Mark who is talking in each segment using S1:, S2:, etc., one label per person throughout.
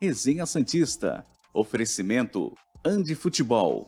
S1: Resenha Santista. Oferecimento Andi Futebol.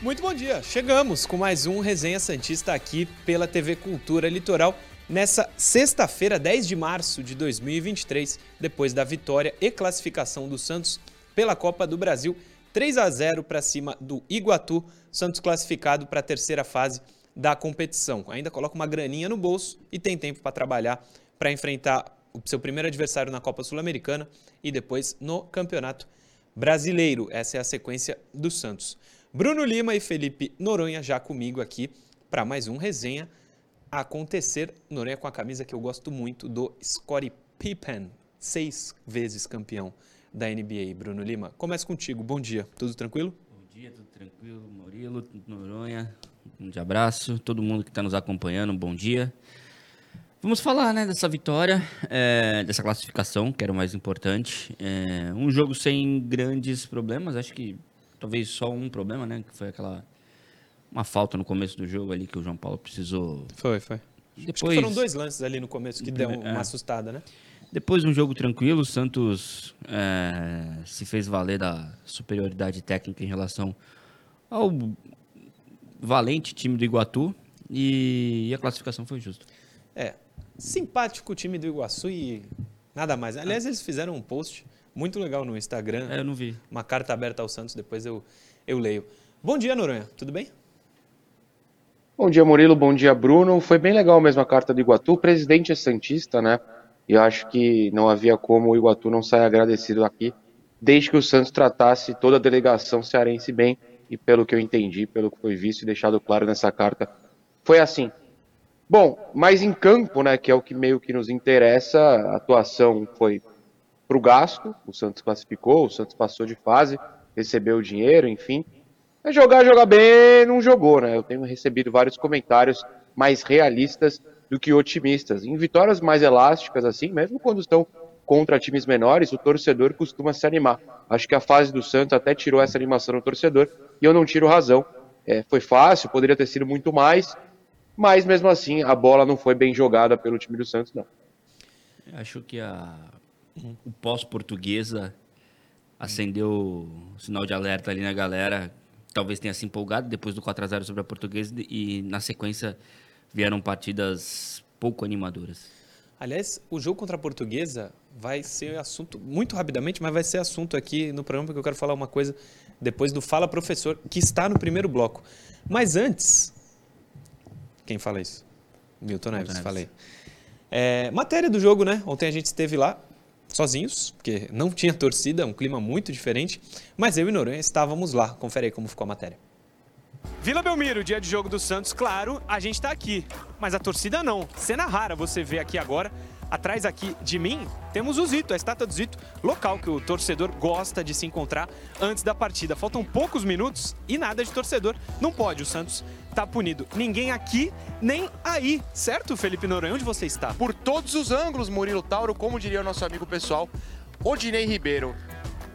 S2: Muito bom dia. Chegamos com mais um Resenha Santista aqui pela TV Cultura Litoral nessa sexta-feira, 10 de março de 2023, depois da vitória e classificação do Santos pela Copa do Brasil, 3 a 0 para cima do Iguatu, Santos classificado para a terceira fase da competição. Ainda coloca uma graninha no bolso e tem tempo para trabalhar para enfrentar o seu primeiro adversário na Copa Sul-Americana e depois no Campeonato Brasileiro. Essa é a sequência do Santos. Bruno Lima e Felipe Noronha já comigo aqui para mais um resenha acontecer. Noronha com a camisa que eu gosto muito do Scottie Pippen, seis vezes campeão da NBA. Bruno Lima, começa contigo. Bom dia, tudo tranquilo?
S3: Bom dia, tudo tranquilo. Murilo, Noronha, um abraço. Todo mundo que está nos acompanhando, bom dia. Vamos falar né, dessa vitória, é, dessa classificação, que era o mais importante. É, um jogo sem grandes problemas, acho que talvez só um problema, né? Que foi aquela uma falta no começo do jogo ali que o João Paulo precisou.
S2: Foi, foi. Depois foram dois lances ali no começo que deu uma é. assustada, né?
S3: Depois de um jogo tranquilo, o Santos é, se fez valer da superioridade técnica em relação ao valente time do Iguatu e, e a classificação foi justa.
S2: É, simpático o time do Iguaçu e nada mais. Aliás, eles fizeram um post muito legal no Instagram.
S3: É, eu não vi.
S2: Uma carta aberta ao Santos, depois eu, eu leio. Bom dia, Noronha. Tudo bem?
S4: Bom dia, Murilo. Bom dia, Bruno. Foi bem legal mesmo a carta do Iguatu. O presidente é Santista, né? E eu acho que não havia como o Iguatu não sair agradecido aqui, desde que o Santos tratasse toda a delegação cearense bem. E pelo que eu entendi, pelo que foi visto e deixado claro nessa carta, foi assim. Bom, mas em campo, né, que é o que meio que nos interessa, a atuação foi para o gasto. O Santos classificou, o Santos passou de fase, recebeu o dinheiro, enfim. Mas jogar, jogar bem, não jogou, né? Eu tenho recebido vários comentários mais realistas do que otimistas. Em vitórias mais elásticas, assim, mesmo quando estão contra times menores, o torcedor costuma se animar. Acho que a fase do Santos até tirou essa animação no torcedor e eu não tiro razão. É, foi fácil, poderia ter sido muito mais, mas mesmo assim a bola não foi bem jogada pelo time do Santos, não.
S3: Acho que a, o pós-portuguesa acendeu o sinal de alerta ali na galera talvez tenha se empolgado depois do 4 a 0 sobre a Portuguesa e na sequência vieram partidas pouco animadoras.
S2: Aliás, o jogo contra a Portuguesa vai ser assunto muito rapidamente, mas vai ser assunto aqui no programa porque eu quero falar uma coisa depois do Fala Professor, que está no primeiro bloco. Mas antes, quem fala isso? Milton Neves, Neves. falei. É, matéria do jogo, né? Ontem a gente esteve lá, sozinhos, porque não tinha torcida, um clima muito diferente, mas eu e Noronha estávamos lá. Confere aí como ficou a matéria. Vila Belmiro, dia de jogo do Santos, claro, a gente está aqui, mas a torcida não. Cena rara você vê aqui agora. Atrás aqui de mim temos o Zito, a estátua do Zito, local que o torcedor gosta de se encontrar antes da partida. Faltam poucos minutos e nada de torcedor. Não pode, o Santos tá punido. Ninguém aqui, nem aí, certo, Felipe Noronha? Onde você está?
S5: Por todos os ângulos, Murilo Tauro, como diria o nosso amigo pessoal, Odinei Ribeiro.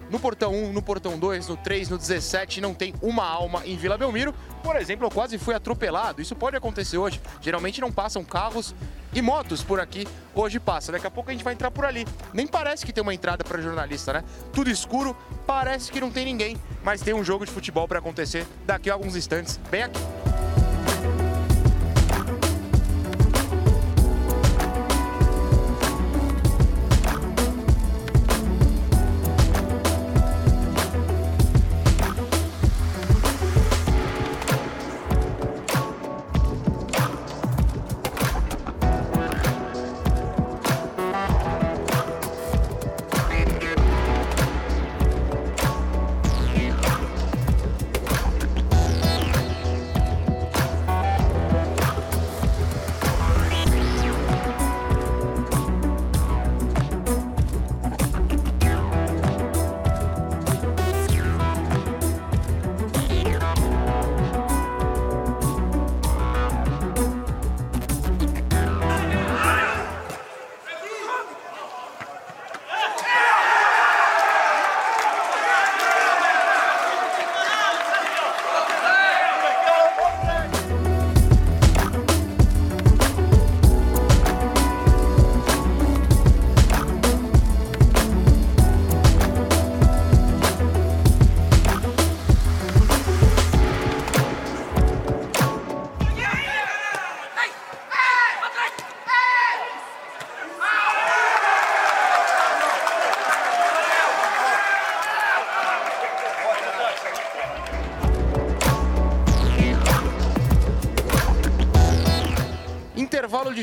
S5: No portão 1, no portão 2, no 3, no 17, não tem uma alma em Vila Belmiro. Por exemplo, eu quase fui atropelado. Isso pode acontecer hoje. Geralmente não passam carros e motos por aqui. Hoje passa. Daqui a pouco a gente vai entrar por ali. Nem parece que tem uma entrada para jornalista, né? Tudo escuro, parece que não tem ninguém. Mas tem um jogo de futebol para acontecer daqui a alguns instantes, bem aqui.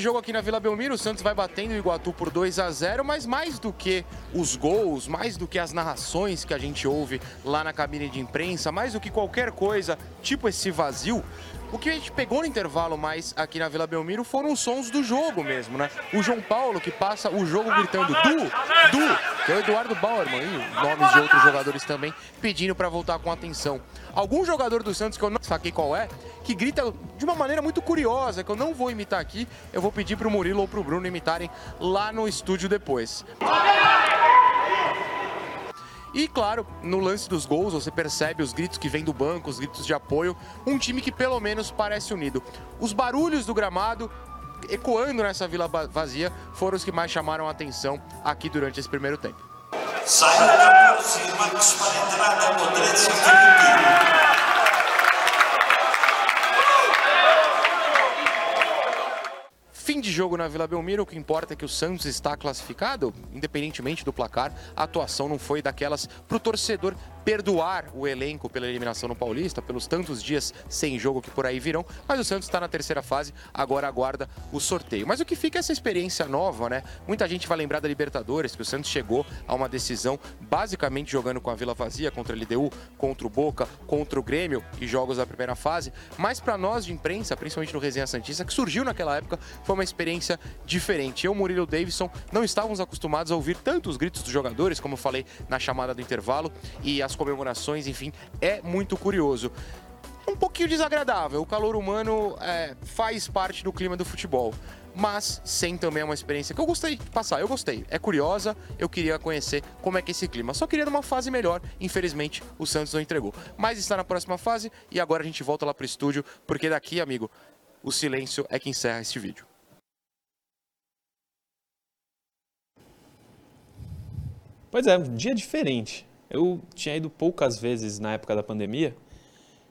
S5: Jogo aqui na Vila Belmiro, o Santos vai batendo o Iguatu por 2 a 0 mas mais do que os gols, mais do que as narrações que a gente ouve lá na cabine de imprensa, mais do que qualquer coisa, tipo esse vazio, o que a gente pegou no intervalo mais aqui na Vila Belmiro foram os sons do jogo mesmo, né? O João Paulo que passa o jogo gritando Du, Du, que é o Eduardo Bauerman e nomes de outros jogadores também pedindo para voltar com atenção. Algum jogador do Santos que eu não saquei qual é, que grita de uma maneira muito curiosa, que eu não vou imitar aqui, eu vou pedir para o Murilo ou para o Bruno imitarem lá no estúdio depois. E claro, no lance dos gols, você percebe os gritos que vêm do banco, os gritos de apoio. Um time que pelo menos parece unido. Os barulhos do gramado ecoando nessa vila vazia foram os que mais chamaram a atenção aqui durante esse primeiro tempo. Para a entrada, Fim de jogo na Vila Belmiro, o que importa é que o Santos está classificado, independentemente do placar. A atuação não foi daquelas para o torcedor perdoar o elenco pela eliminação no Paulista, pelos tantos dias sem jogo que por aí virão, mas o Santos está na terceira fase, agora aguarda o sorteio. Mas o que fica é essa experiência nova, né? Muita gente vai lembrar da Libertadores, que o Santos chegou a uma decisão basicamente jogando com a Vila Vazia contra a LDU, contra o Boca, contra o Grêmio e jogos da primeira fase. Mas para nós de imprensa, principalmente no Resenha Santista, que surgiu naquela época, foi uma experiência diferente. Eu, Murilo Davidson, não estávamos acostumados a ouvir tantos gritos dos jogadores, como eu falei na chamada do intervalo, e as comemorações, enfim, é muito curioso. Um pouquinho desagradável, o calor humano é, faz parte do clima do futebol mas sem também uma experiência que eu gostei de passar. Eu gostei, é curiosa, eu queria conhecer como é que é esse clima. Só queria numa fase melhor, infelizmente o Santos não entregou. Mas está na próxima fase e agora a gente volta lá pro estúdio, porque daqui, amigo, o silêncio é que encerra este vídeo.
S2: Pois é, um dia diferente. Eu tinha ido poucas vezes na época da pandemia,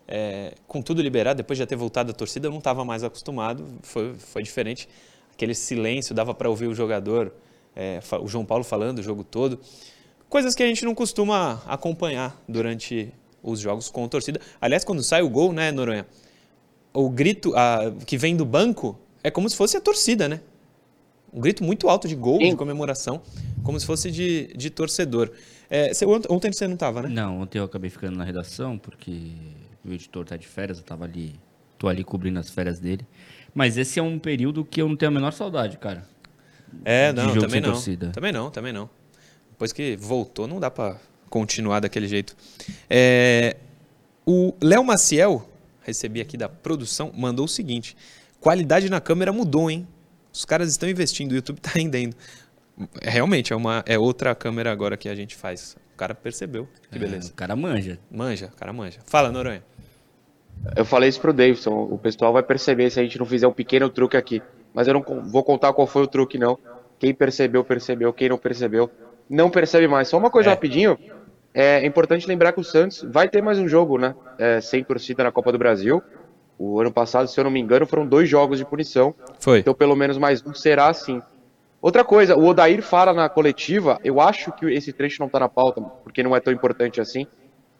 S2: é, com tudo liberado, depois de já ter voltado a torcida, eu não estava mais acostumado, foi, foi diferente. Aquele silêncio, dava para ouvir o jogador, é, o João Paulo falando o jogo todo. Coisas que a gente não costuma acompanhar durante os jogos com a torcida. Aliás, quando sai o gol, né, Noronha? O grito a, que vem do banco é como se fosse a torcida, né? Um grito muito alto de gol, Sim. de comemoração, como se fosse de, de torcedor. É, você, ontem você não estava, né?
S3: Não, ontem eu acabei ficando na redação, porque o editor está de férias, eu estava ali, tô ali cobrindo as férias dele. Mas esse é um período que eu não tenho a menor saudade, cara.
S2: É, não, também não. Torcida. Também não, também não. Depois que voltou, não dá para continuar daquele jeito. É, o Léo Maciel, recebi aqui da produção, mandou o seguinte: qualidade na câmera mudou, hein? Os caras estão investindo, o YouTube está rendendo. Realmente, é, uma, é outra câmera agora que a gente faz. O cara percebeu. Que é, beleza.
S3: É, o cara manja.
S2: Manja, o cara manja. Fala, Noronha.
S4: Eu falei isso pro Davidson. O pessoal vai perceber se a gente não fizer um pequeno truque aqui. Mas eu não vou contar qual foi o truque, não. Quem percebeu, percebeu. Quem não percebeu, não percebe mais. Só uma coisa é. rapidinho. É importante lembrar que o Santos vai ter mais um jogo, né? É, sem torcida na Copa do Brasil. O ano passado, se eu não me engano, foram dois jogos de punição.
S2: Foi.
S4: Então, pelo menos mais um será assim. Outra coisa, o Odair fala na coletiva, eu acho que esse trecho não está na pauta, porque não é tão importante assim,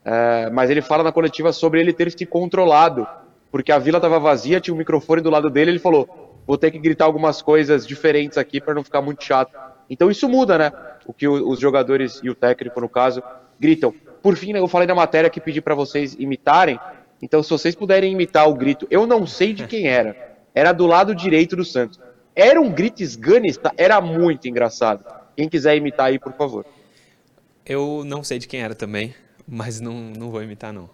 S4: é, mas ele fala na coletiva sobre ele ter se controlado, porque a vila estava vazia, tinha um microfone do lado dele, ele falou, vou ter que gritar algumas coisas diferentes aqui para não ficar muito chato. Então isso muda, né? O que os jogadores e o técnico, no caso, gritam. Por fim, eu falei na matéria que pedi para vocês imitarem, então se vocês puderem imitar o grito, eu não sei de quem era, era do lado direito do Santos. Era um grito esganista, era muito engraçado. Quem quiser imitar aí, por favor.
S2: Eu não sei de quem era também, mas não, não vou imitar, não.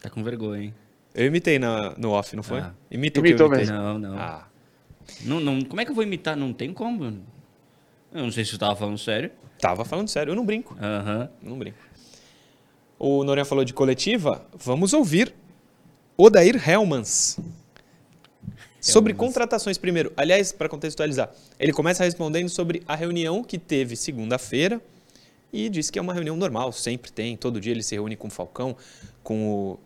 S3: Tá com vergonha, hein?
S2: Eu imitei na, no off, não foi? Ah.
S4: Imitou, Imitou
S3: mesmo. Não, não. Ah. não, não. Como é que eu vou imitar? Não tem como. Eu não sei se você tava falando sério.
S2: Tava falando sério, eu não brinco.
S3: Aham.
S2: Uhum. Não brinco. O Noronha falou de coletiva, vamos ouvir Odair Helmans, Sobre contratações primeiro. Aliás, para contextualizar, ele começa respondendo sobre a reunião que teve segunda-feira e disse que é uma reunião normal, sempre tem, todo dia ele se reúne com o Falcão, com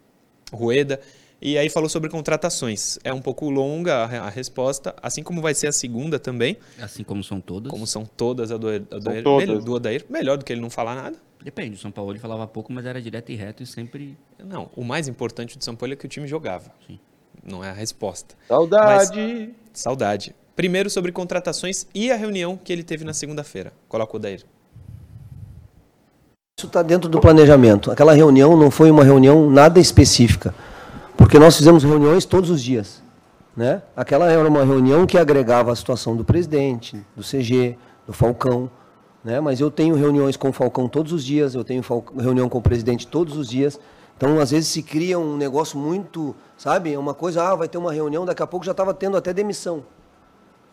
S2: o Rueda. E aí falou sobre contratações. É um pouco longa a, resposta, assim como vai ser a segunda também.
S3: Assim como são todas.
S2: Como são todas a do, a
S4: do, todas.
S2: do Odair. Melhor do que ele não falar nada.
S3: Depende, o São Paulo ele falava pouco, mas era direto e reto e sempre.
S2: Não, o mais importante do São Paulo é que o time jogava.
S3: Sim
S2: não é a resposta.
S4: Saudade!
S2: Mas, saudade. Primeiro sobre contratações e a reunião que ele teve na segunda-feira. Coloca o Dair.
S6: Isso está dentro do planejamento. Aquela reunião não foi uma reunião nada específica, porque nós fizemos reuniões todos os dias. Né? Aquela era uma reunião que agregava a situação do presidente, do CG, do Falcão. Né? Mas eu tenho reuniões com o Falcão todos os dias, eu tenho reunião com o presidente todos os dias. Então, às vezes, se cria um negócio muito, sabe? É uma coisa, ah, vai ter uma reunião, daqui a pouco já estava tendo até demissão.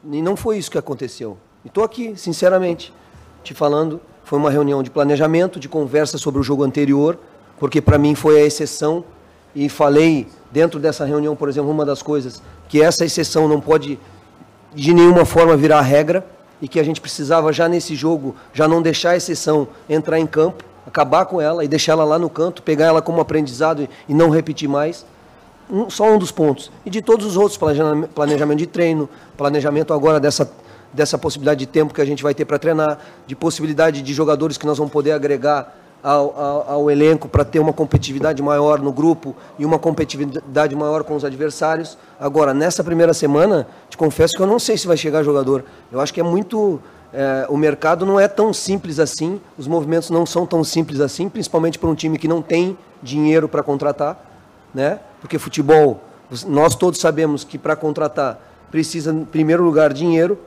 S6: E não foi isso que aconteceu. E estou aqui, sinceramente, te falando. Foi uma reunião de planejamento, de conversa sobre o jogo anterior, porque para mim foi a exceção. E falei dentro dessa reunião, por exemplo, uma das coisas, que essa exceção não pode de nenhuma forma virar regra e que a gente precisava já nesse jogo já não deixar a exceção entrar em campo, acabar com ela e deixar ela lá no canto, pegar ela como aprendizado e não repetir mais. Um, só um dos pontos. E de todos os outros, planejamento de treino, planejamento agora dessa, dessa possibilidade de tempo que a gente vai ter para treinar, de possibilidade de jogadores que nós vamos poder agregar ao, ao, ao elenco para ter uma competitividade maior no grupo e uma competitividade maior com os adversários. Agora, nessa primeira semana, te confesso que eu não sei se vai chegar jogador. Eu acho que é muito. É, o mercado não é tão simples assim, os movimentos não são tão simples assim, principalmente para um time que não tem dinheiro para contratar, né? Porque futebol, nós todos sabemos que para contratar precisa, em primeiro lugar, dinheiro,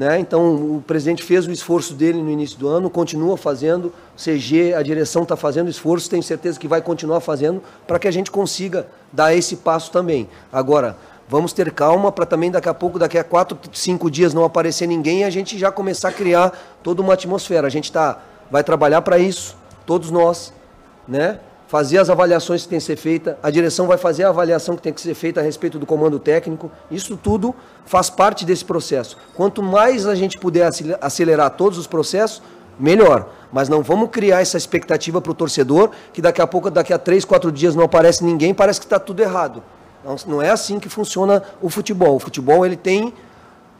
S6: né? Então, o presidente fez o esforço dele no início do ano, continua fazendo, o CG, a direção está fazendo esforço, tenho certeza que vai continuar fazendo para que a gente consiga dar esse passo também. Agora, vamos ter calma para também daqui a pouco, daqui a quatro, cinco dias não aparecer ninguém e a gente já começar a criar toda uma atmosfera. A gente tá, vai trabalhar para isso, todos nós, né? Fazer as avaliações que tem que ser feita, a direção vai fazer a avaliação que tem que ser feita a respeito do comando técnico. Isso tudo faz parte desse processo. Quanto mais a gente puder acelerar todos os processos, melhor. Mas não vamos criar essa expectativa para o torcedor que daqui a pouco, daqui a três, quatro dias não aparece ninguém, parece que está tudo errado. Não, não é assim que funciona o futebol. O futebol ele tem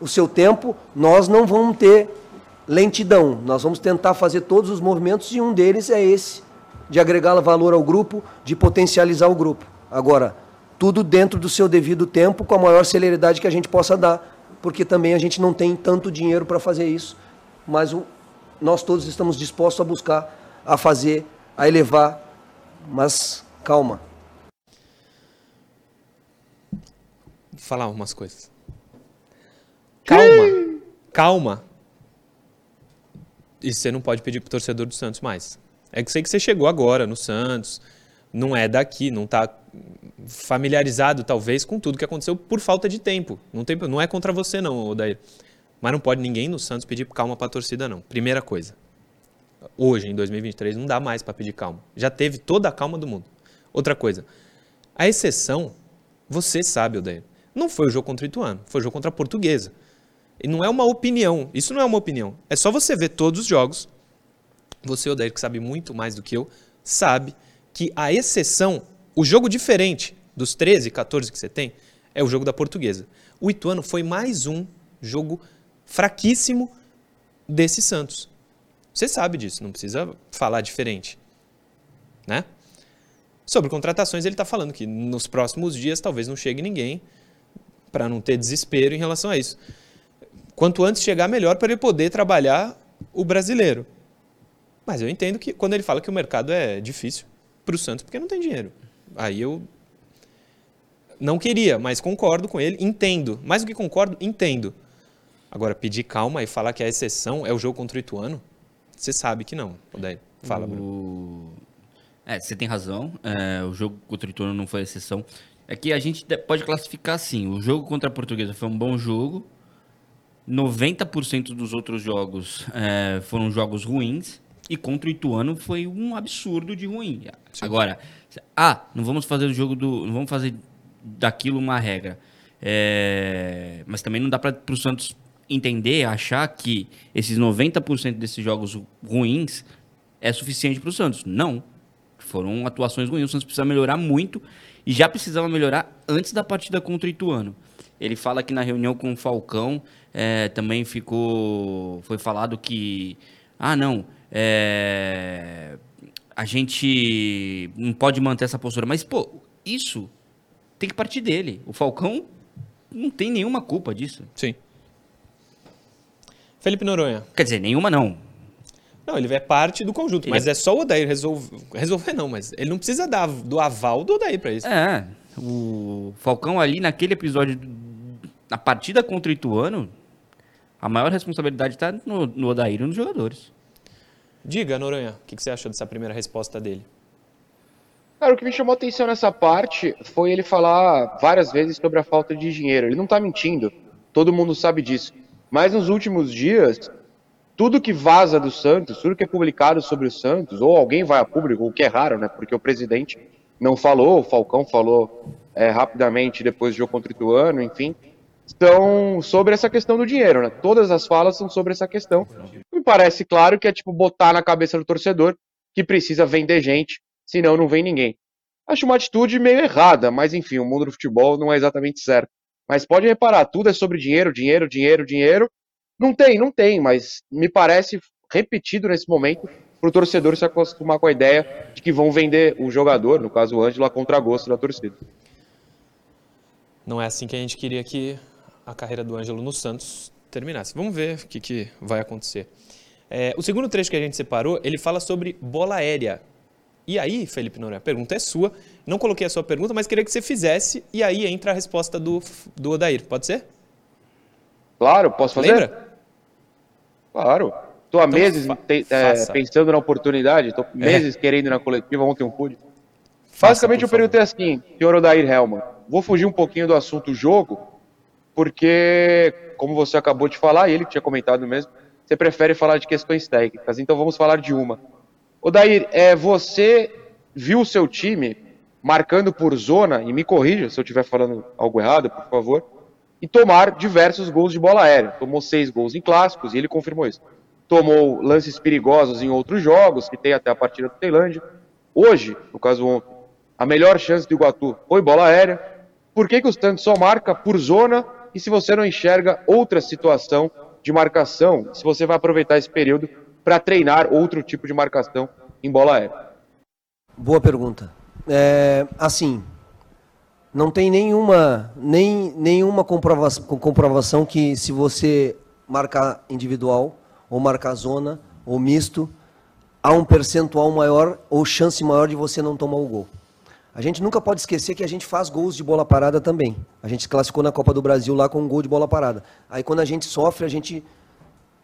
S6: o seu tempo, nós não vamos ter lentidão. Nós vamos tentar fazer todos os movimentos e um deles é esse de agregar valor ao grupo, de potencializar o grupo. Agora, tudo dentro do seu devido tempo, com a maior celeridade que a gente possa dar, porque também a gente não tem tanto dinheiro para fazer isso, mas o, nós todos estamos dispostos a buscar, a fazer, a elevar, mas calma.
S2: Vou falar umas coisas. Calma, calma. E você não pode pedir pro torcedor do Santos mais. É que sei que você chegou agora no Santos, não é daqui, não está familiarizado talvez com tudo que aconteceu por falta de tempo. Não, tem, não é contra você não, Odair. Mas não pode ninguém no Santos pedir calma para a torcida não. Primeira coisa. Hoje, em 2023, não dá mais para pedir calma. Já teve toda a calma do mundo. Outra coisa. A exceção, você sabe, Odair, não foi o jogo contra o Ituano, foi o jogo contra a Portuguesa. E não é uma opinião. Isso não é uma opinião. É só você ver todos os jogos você, Odair, que sabe muito mais do que eu, sabe que a exceção, o jogo diferente dos 13, 14 que você tem, é o jogo da portuguesa. O Ituano foi mais um jogo fraquíssimo desse Santos. Você sabe disso, não precisa falar diferente. Né? Sobre contratações, ele está falando que nos próximos dias talvez não chegue ninguém para não ter desespero em relação a isso. Quanto antes chegar, melhor para ele poder trabalhar o brasileiro. Mas eu entendo que quando ele fala que o mercado é difícil para o Santos, porque não tem dinheiro. Aí eu não queria, mas concordo com ele, entendo. Mais do que concordo, entendo. Agora, pedir calma e falar que a exceção é o jogo contra o Ituano, você sabe que não. Daí, fala, Bruno.
S3: É, você tem razão. É, o jogo contra o Ituano não foi exceção. É que a gente pode classificar assim: o jogo contra a Portuguesa foi um bom jogo. 90% dos outros jogos é, foram jogos ruins. E contra o Ituano foi um absurdo de ruim. Sim. Agora, ah, não vamos fazer o jogo do. Não vamos fazer daquilo uma regra. É, mas também não dá para o Santos entender, achar que esses 90% desses jogos ruins é suficiente para o Santos. Não. Foram atuações ruins. O Santos precisa melhorar muito e já precisava melhorar antes da partida contra o Ituano. Ele fala que na reunião com o Falcão é, também ficou. Foi falado que. Ah, não é, a gente não pode manter essa postura. Mas, pô, isso tem que partir dele. O Falcão não tem nenhuma culpa disso.
S2: Sim. Felipe Noronha.
S3: Quer dizer, nenhuma não.
S2: Não, ele é parte do conjunto,
S3: Ele
S2: mas
S3: é-
S2: é só o Odair resolver. Resolver não, mas ele não precisa dar do aval do Odair pra isso.
S3: É, o Falcão ali naquele episódio, na partida contra o Ituano, a maior responsabilidade tá no, no Odair e nos jogadores.
S2: Diga, Noronha, o que, você achou dessa primeira resposta dele?
S4: Cara, o que me chamou atenção nessa parte foi ele falar várias vezes sobre a falta de dinheiro. Ele não tá mentindo, todo mundo sabe disso. Mas nos últimos dias, tudo que vaza do Santos, tudo que é publicado sobre o Santos, ou alguém vai a público, o que é raro, né? Porque o presidente não falou, o Falcão falou é, rapidamente depois do jogo contra o Ituano, enfim, são sobre essa questão do dinheiro, né? Todas as falas são sobre essa questão. Parece claro que é tipo botar na cabeça do torcedor que precisa vender gente, senão não vem ninguém. Acho uma atitude meio errada, mas enfim, o mundo do futebol não é exatamente certo. Mas pode reparar, tudo é sobre dinheiro, dinheiro, dinheiro, dinheiro. Não tem, não tem, mas me parece repetido nesse momento para o torcedor se acostumar com a ideia de que vão vender o jogador, no caso o Ângelo, a contragosto da torcida.
S2: Não é assim que a gente queria que a carreira do Ângelo no Santos terminasse. Vamos ver o que, que vai acontecer. É, o segundo trecho que a gente separou, ele fala sobre bola aérea. E aí, Felipe Noronha, a pergunta é sua. Não coloquei a sua pergunta, mas queria que você fizesse. E aí entra a resposta do, do Odair. Pode ser?
S4: Claro, posso fazer?
S2: Lembra?
S4: Claro. Tô há
S2: Então
S4: meses te- é, pensando na oportunidade, tô meses querendo ir na coletiva, ontem eu pude. Basicamente, eu perguntei assim, senhor Odair Helman, vou fugir um pouquinho do assunto jogo, porque, como você acabou de falar, ele tinha comentado mesmo, você prefere falar de questões técnicas, então vamos falar de uma. Odair, é, você viu o seu time marcando por zona, e me corrija se eu estiver falando algo errado, por favor, e tomar diversos gols de bola aérea. Tomou seis gols em clássicos, e ele confirmou isso. Tomou lances perigosos em outros jogos, que tem até a partida do Tailândia. Hoje, no caso ontem, a melhor chance do Iguatu foi bola aérea. Por que, que o Santos só marca por zona e se você não enxerga outra situação de marcação, se você vai aproveitar esse período para treinar outro tipo de marcação em bola aérea?
S6: Boa pergunta. É, assim, não tem nenhuma, nem, nenhuma comprovação, comprovação que se você marcar individual, ou marcar zona, ou misto, há um percentual maior ou chance maior de você não tomar o gol. A gente nunca pode esquecer que a gente faz gols de bola parada também. A gente classificou na Copa do Brasil lá com um gol de bola parada. Aí quando a gente sofre, a gente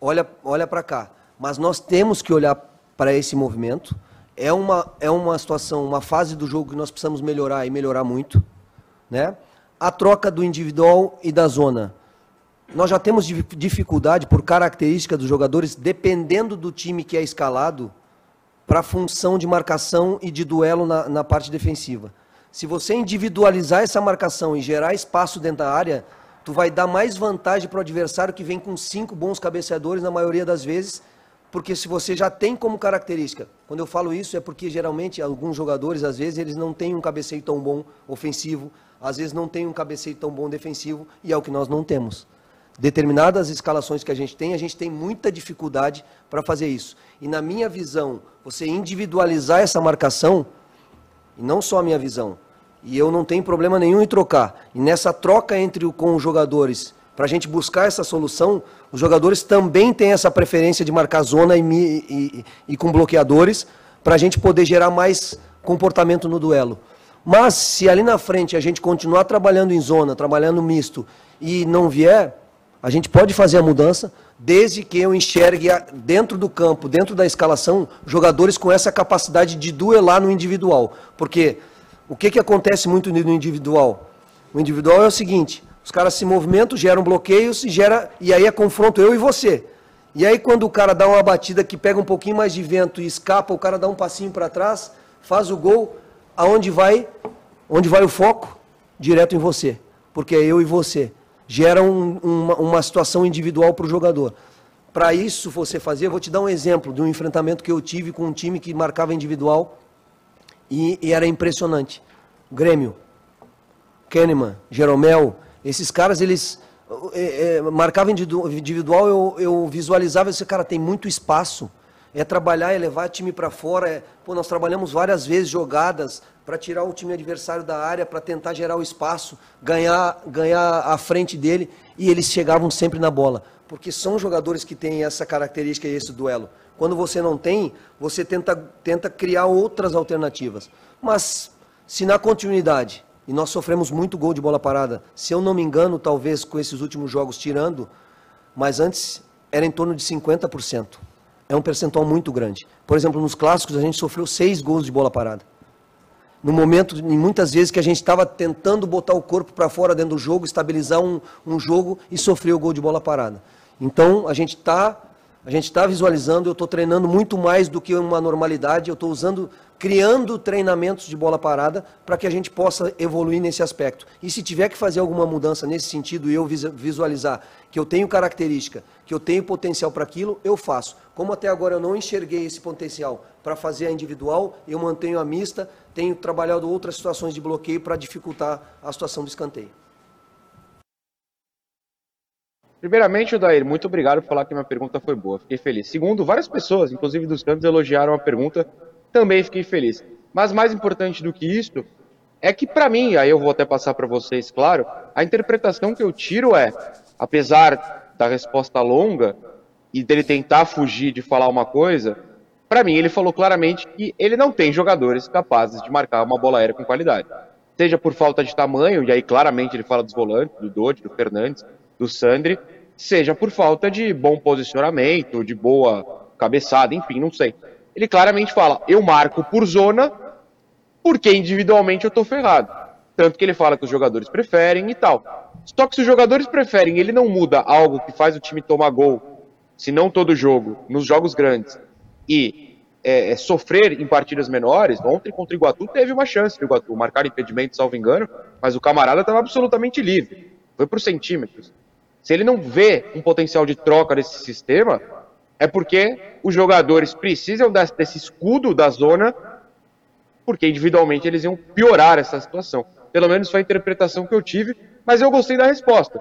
S6: olha, olha para cá. Mas nós temos que olhar para esse movimento. É uma, é uma situação, uma fase do jogo que nós precisamos melhorar e melhorar muito. Né? A troca do individual e da zona. Nós já temos dif- dificuldade por característica dos jogadores, dependendo do time que é escalado, para a função de marcação e de duelo na, na parte defensiva. Se você individualizar essa marcação e gerar espaço dentro da área, tu vai dar mais vantagem para o adversário que vem com cinco bons cabeceadores na maioria das vezes, porque se você já tem como característica, quando eu falo isso é porque geralmente alguns jogadores às vezes eles não têm um cabeceio tão bom ofensivo, às vezes não têm um cabeceio tão bom defensivo e é o que nós não temos determinadas escalações que a gente tem, a gente tem muita dificuldade para fazer isso. E na minha visão, você individualizar essa marcação, e não só a minha visão, e eu não tenho problema nenhum em trocar. E nessa troca entre o, com os jogadores, para a gente buscar essa solução, os jogadores também têm essa preferência de marcar zona e, e- e com bloqueadores, para a gente poder gerar mais comportamento no duelo. Mas se ali na frente a gente continuar trabalhando em zona, trabalhando misto, e não vier, a gente pode fazer a mudança, desde que eu enxergue dentro do campo, dentro da escalação, jogadores com essa capacidade de duelar no individual. Porque o que, que acontece muito no individual? O individual é o seguinte: os caras se movimentam, geram bloqueios e gera e aí é confronto eu e você. E aí quando o cara dá uma batida que pega um pouquinho mais de vento e escapa, o cara dá um passinho para trás, faz o gol, aonde vai? Onde vai o foco? Direto em você, porque é eu e você. Gera um- uma, uma situação individual para o jogador. Para isso você fazer, vou te dar um exemplo de um enfrentamento que eu tive com um time que marcava individual e, e era impressionante. Grêmio, Kahneman, Jeromel, esses caras, eles é, é, marcavam individu- individual, eu, eu visualizava esse cara tem muito espaço. É trabalhar, é levar o time para fora. É, pô, nós trabalhamos várias vezes jogadas para tirar o time adversário da área, para tentar gerar o espaço, ganhar, ganhar a frente dele, e eles chegavam sempre na bola. Porque são jogadores que têm essa característica e esse duelo. Quando você não tem, você tenta, tenta criar outras alternativas. Mas se na continuidade, e nós sofremos muito gol de bola parada, se eu não me engano, talvez com esses últimos jogos tirando, mas antes era em torno de 50%. É um percentual muito grande. Por exemplo, nos clássicos a gente sofreu seis gols de bola parada no momento, em muitas vezes, que a gente estava tentando botar o corpo para fora dentro do jogo, estabilizar um, um jogo e sofreu o gol de bola parada. Então, a gente está a gente está visualizando, eu estou treinando muito mais do que uma normalidade, eu estou usando, criando treinamentos de bola parada para que a gente possa evoluir nesse aspecto. E se tiver que fazer alguma mudança nesse sentido e eu visualizar que eu tenho característica, que eu tenho potencial para aquilo, eu faço. Como até agora eu não enxerguei esse potencial para fazer a individual, eu mantenho a mista, tenho trabalhado outras situações de bloqueio para dificultar a situação do escanteio.
S4: Primeiramente, Odair, muito obrigado por falar que minha pergunta foi boa. Fiquei feliz. Segundo, várias pessoas, inclusive dos cantos, elogiaram a pergunta. Também fiquei feliz. Mas mais importante do que isso é que, para mim, aí eu vou até passar para vocês, claro, a interpretação que eu tiro é, apesar da resposta longa e dele tentar fugir de falar uma coisa, para mim ele falou claramente que ele não tem jogadores capazes de marcar uma bola aérea com qualidade. Seja por falta de tamanho, e aí claramente ele fala dos volantes, do Dodge, do Fernandes, do Sandri, seja por falta de bom posicionamento, de boa cabeçada, enfim, não sei. Ele claramente fala: eu marco por zona porque individualmente eu tô ferrado. Tanto que ele fala que os jogadores preferem e tal. Só que se os jogadores preferem, ele não muda algo que faz o time tomar gol, se não todo jogo, nos jogos grandes, e é, é, sofrer em partidas menores. Ontem contra o Iguatu teve uma chance o Iguatu marcar impedimento, salvo engano, mas o camarada estava absolutamente livre. Foi por centímetros. Se ele não vê um potencial de troca desse sistema, é porque os jogadores precisam desse escudo da zona, porque individualmente eles iam piorar essa situação. Pelo menos foi a interpretação que eu tive, mas eu gostei da resposta.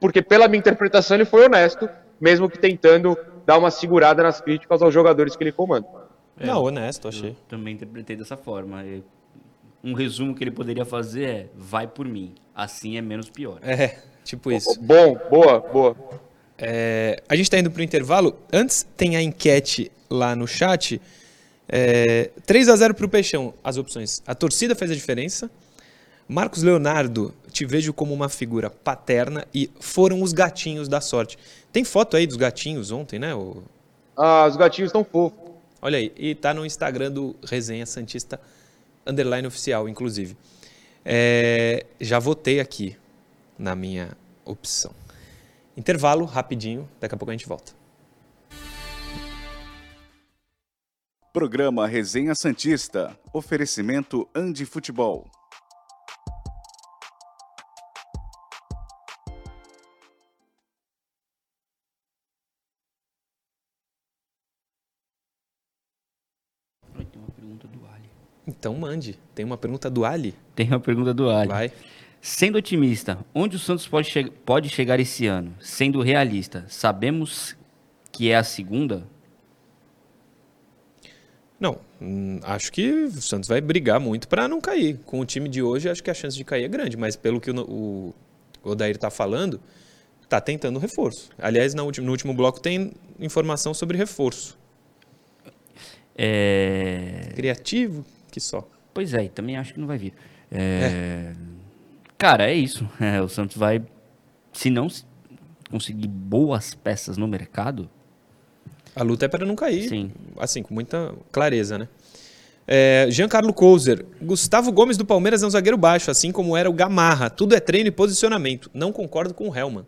S4: Porque pela minha interpretação ele foi honesto, mesmo que tentando dar uma segurada nas críticas aos jogadores que ele comanda.
S2: É, não, honesto, achei.
S3: também interpretei dessa forma. Um resumo que ele poderia fazer é: vai por mim, assim é menos pior.
S2: É. Tipo isso.
S4: Bom, boa, boa.
S2: É, a gente está indo para o intervalo. Antes tem a enquete lá no chat. É, 3 a 0 para o Peixão. As opções. A torcida fez a diferença. Marcos Leonardo, te vejo como uma figura paterna e foram os gatinhos da sorte. Tem foto aí dos gatinhos ontem, né? O...
S4: Ah, os gatinhos estão fofos.
S2: Olha aí, e tá no Instagram do Resenha Santista Underline Oficial, inclusive. É, já votei aqui na minha opção. Intervalo rapidinho, daqui a pouco a gente volta.
S1: Programa Resenha Santista. Oferecimento Andi Futebol.
S3: Tem uma pergunta do Ali.
S2: Então mande. Tem uma pergunta do Ali?
S3: Tem uma pergunta do Ali.
S2: Vai.
S3: Sendo otimista, onde o Santos pode, che pode chegar esse ano? Sendo realista, sabemos que é a segunda?
S2: Não, hum, acho que o Santos vai brigar muito para não cair. Com o time de hoje, acho que a chance de cair é grande, mas pelo que o, o Odair está falando, está tentando reforço. Aliás, no último, no último bloco tem informação sobre reforço.
S3: É...
S2: Criativo, que só.
S3: Pois é, também acho que não vai vir. É... é. Cara, é isso. É, o Santos vai, se não conseguir boas peças no mercado.
S2: A luta é para não cair.
S3: Sim.
S2: Assim, com muita clareza, né? É, Giancarlo Couser. Gustavo Gomes do Palmeiras é um zagueiro baixo, assim como era o Gamarra. Tudo é treino e posicionamento. Não concordo com o Helman.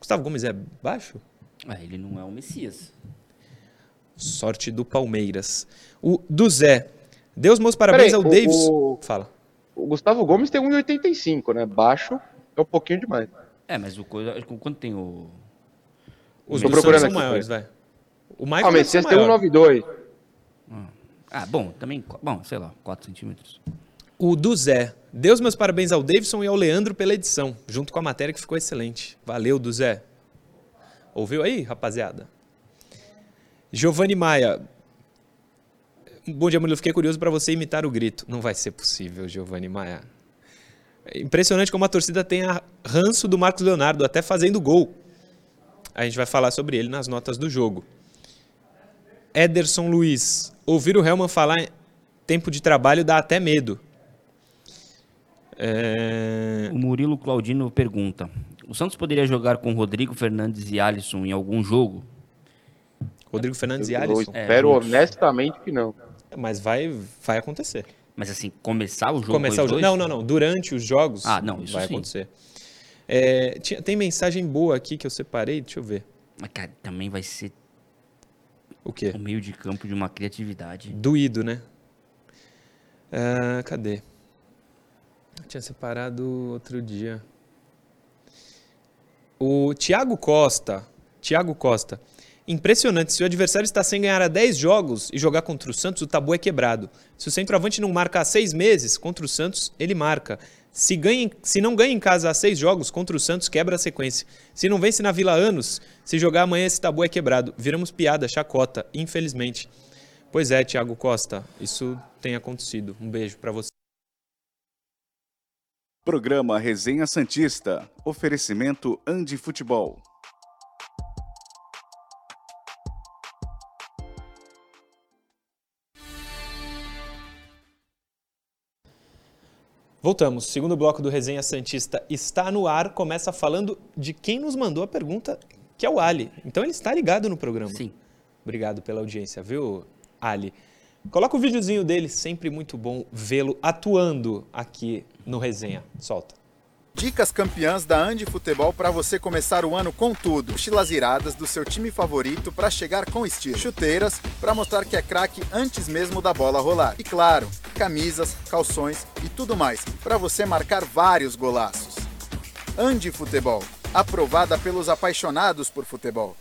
S2: Gustavo Gomes é baixo?
S3: Ah, ele não é o Messias.
S2: Sorte do Palmeiras. O do Zé. Deus meus parabéns Peraí, ao o, Davis. O...
S4: Fala. O Gustavo Gomes tem 1,85, né? Baixo é um pouquinho demais.
S3: É, mas o quanto tem o.
S2: Os do Santos são maiores, vai.
S4: O Michael ah, o Messias tem 1,92.
S3: Ah. ah, bom, também, bom, sei lá, 4 centímetros.
S2: O do Zé. Deus meus parabéns ao Davidson e ao Leandro pela edição, junto com a matéria que ficou excelente. Valeu, do Zé. Ouviu aí, rapaziada? Giovanni Maia. Bom dia, Murilo. Fiquei curioso para você imitar o grito. Não vai ser possível, Giovanni Maia. É impressionante como a torcida tem a ranço do Marcos Leonardo, até fazendo gol. A gente vai falar sobre ele nas notas do jogo. Ederson Luiz. Ouvir o Helman falar tempo de trabalho dá até medo.
S3: É... O Murilo Claudino pergunta: O Santos poderia jogar com Rodrigo Fernandes e Alisson em algum jogo?
S2: Rodrigo Fernandes eu, e Alisson?
S4: Eu espero é, honestamente que não.
S2: Mas vai, vai acontecer.
S3: Mas assim, começar o jogo
S2: Começar o jogo. Não, não, não. Durante os jogos
S3: ah, não, isso
S2: vai
S3: sim.
S2: acontecer. É, tem mensagem boa aqui que eu separei, deixa eu ver.
S3: Mas, cara, também vai ser.
S2: O quê?
S3: O meio de campo de uma criatividade.
S2: Doído, né? Uh, cadê? Eu tinha separado outro dia. O Thiago Costa. Thiago Costa. Impressionante. Se o adversário está sem ganhar há 10 jogos e jogar contra o Santos, o tabu é quebrado. Se o centroavante não marca há 6 meses, contra o Santos, ele marca. Se, ganha, se não ganha em casa há seis jogos, contra o Santos quebra a sequência. Se não vence na Vila anos, se jogar amanhã esse tabu é quebrado. Viramos piada, chacota, infelizmente. Pois é, Thiago Costa, isso tem acontecido. Um beijo para você.
S1: Programa Resenha Santista. Oferecimento Andi Futebol.
S2: Voltamos. Segundo bloco do Resenha Santista está no ar. Começa falando de quem nos mandou a pergunta, que é o Ali. Então ele está ligado no programa.
S3: Sim.
S2: Obrigado pela audiência, viu, Ali? Coloca o videozinho dele, sempre muito bom vê-lo atuando aqui no Resenha. Solta.
S7: Dicas campeãs da Andi Futebol para você começar o ano com tudo. Mochilas iradas do seu time favorito para chegar com estilo. Chuteiras para mostrar que é craque antes mesmo da bola rolar. E claro, camisas, calções e tudo mais para você marcar vários golaços. Andi Futebol, aprovada pelos apaixonados por futebol.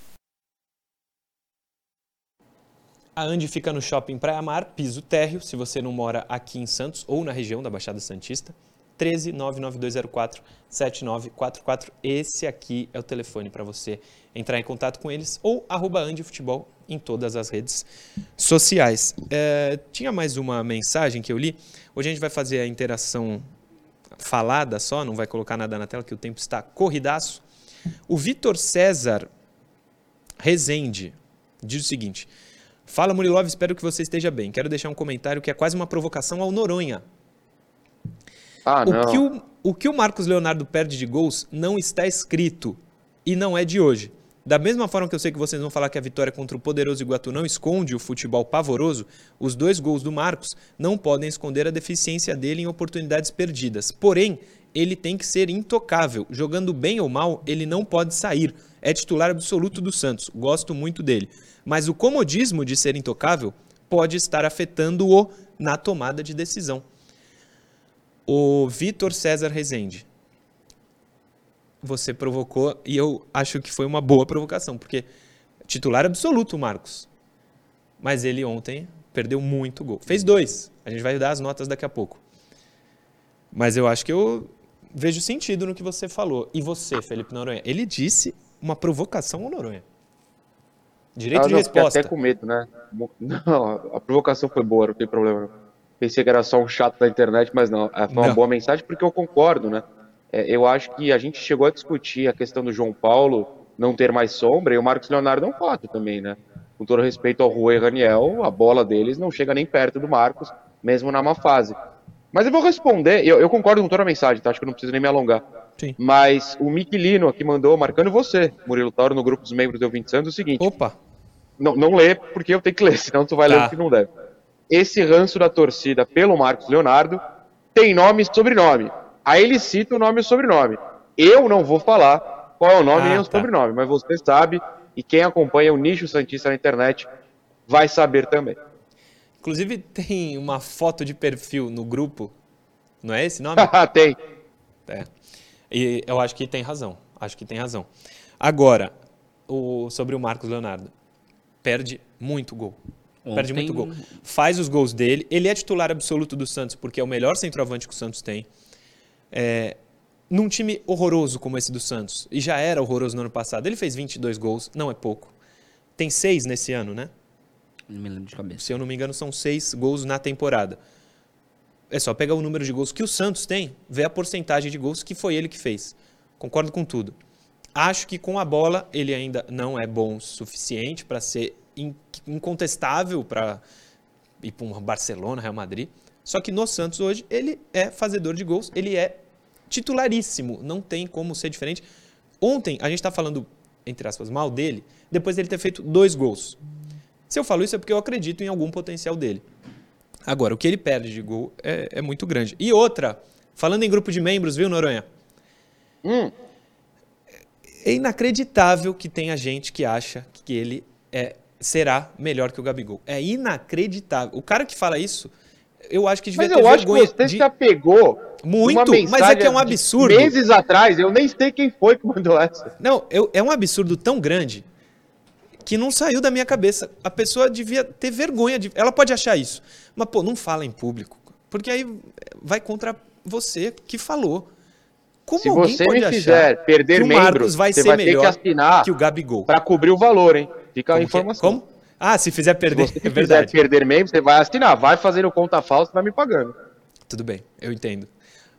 S2: A Andi fica no Shopping Praia Mar, piso térreo, se você não mora aqui em Santos ou na região da Baixada Santista. 13 99204 7944. Esse aqui é o telefone para você entrar em contato com eles ou arroba Futebol em todas as redes sociais. É, tinha mais uma mensagem que eu li. Hoje a gente vai fazer a interação falada só, não vai colocar nada na tela, que o tempo está corridaço. O Vitor César Rezende diz o seguinte: Fala Murilov, espero que você esteja bem. Quero deixar um comentário que é quase uma provocação ao Noronha.
S4: Ah,
S2: o, que o, o que o Marcos Leonardo perde de gols não está escrito e não é de hoje. Da mesma forma que eu sei que vocês vão falar que a vitória contra o poderoso Iguatu não esconde o futebol pavoroso, os dois gols do Marcos não podem esconder a deficiência dele em oportunidades perdidas. Porém, ele tem que ser intocável. Jogando bem ou mal, ele não pode sair. É titular absoluto do Santos. Gosto muito dele. Mas o comodismo de ser intocável pode estar afetando-o na tomada de decisão o Vitor César Rezende. Você provocou e eu acho que foi uma boa provocação, porque titular absoluto, Marcos. Mas ele ontem perdeu muito gol. Fez dois. A gente vai dar as notas daqui a pouco. Mas eu acho que eu vejo sentido no que você falou. E você, Felipe Noronha? Ele disse uma provocação ao Noronha. Direito ah, de resposta.
S4: até com medo, né? Não, a provocação foi boa, não tem problema. Pensei que era só um chato da internet, mas não. É, foi uma não. boa mensagem porque eu concordo, né? É, eu acho que a gente chegou a discutir a questão do João Paulo não ter mais sombra e o Marcos Leonardo é um fato também, né? Com todo respeito ao Rui e Raniel, a bola deles não chega nem perto do Marcos, mesmo na má fase. Mas eu vou responder, eu, eu concordo com toda a mensagem, tá? Acho que eu não preciso nem me alongar.
S2: Sim.
S4: Mas o Miquilino aqui mandou, marcando você, Murilo Tauro, no grupo dos membros do 20 Santos, o seguinte.
S2: Opa!
S4: Não, não lê, porque eu tenho que ler, senão tu vai tá. ler o que não deve esse ranço da torcida pelo Marcos Leonardo tem nome e sobrenome. Aí ele cita o nome e o sobrenome. Eu não vou falar qual é o nome ah, nem o tá. sobrenome, mas você sabe e quem acompanha o nicho Santista na internet vai saber também.
S2: Inclusive tem uma foto de perfil no grupo, não é esse nome?
S4: tem.
S2: É. E eu acho que tem razão. Acho que tem razão. Agora, o, sobre o Marcos Leonardo. Perde muito gol. Ontem... Perde muito gol. Faz os gols dele. Ele é titular absoluto do Santos, porque é o melhor centroavante que o Santos tem. É, num time horroroso como esse do Santos, e já era horroroso no ano passado, ele fez 22 gols, não é pouco. tem seis nesse ano, né?
S3: Não me lembro de cabeça.
S2: Se eu não me engano, são seis gols na temporada. É só pegar o número de gols que o Santos tem, ver a porcentagem de gols que foi ele que fez. Concordo com tudo. Acho que com a bola ele ainda não é bom o suficiente para ser incontestável para ir para um Barcelona, Real Madrid. Só que no Santos hoje ele é fazedor de gols, ele é titularíssimo, não tem como ser diferente. Ontem a gente está falando, entre aspas, mal dele, depois dele ter feito dois gols. Se eu falo isso é porque eu acredito em algum potencial dele. Agora, o que ele perde de gol é, é muito grande. E outra, falando em grupo de membros, viu, Noronha?
S4: Hum,
S2: É inacreditável que tenha gente que acha que ele é, será melhor que o Gabigol. É inacreditável. O cara que fala isso, eu acho que devia
S4: mas
S2: ter
S4: eu acho que
S2: vergonha
S4: você
S2: de...
S4: se apegou.
S2: Muito, mas é que é um absurdo.
S4: Meses atrás, eu nem sei quem foi que mandou essa.
S2: Não, eu- é um absurdo tão grande que não saiu da minha cabeça. A pessoa devia ter vergonha de. Ela pode achar isso. Mas, pô, não fala em público. Porque aí vai contra você que falou. Como
S4: Se
S2: alguém
S4: você
S2: pode
S4: me
S2: achar
S4: fizer perder
S2: que o
S4: membros,
S2: Marcos vai
S4: você
S2: ser
S4: vai
S2: melhor
S4: que
S2: que o Gabigol?
S4: pra cobrir o valor, hein? Fica a
S2: Como que é?
S4: informação.
S2: Como? Ah, se fizer
S4: Se
S2: perder,
S4: você
S2: é
S4: quiser perder membros, você vai assinar. Vai fazendo conta falsa e vai me pagando.
S2: Tudo bem, eu entendo.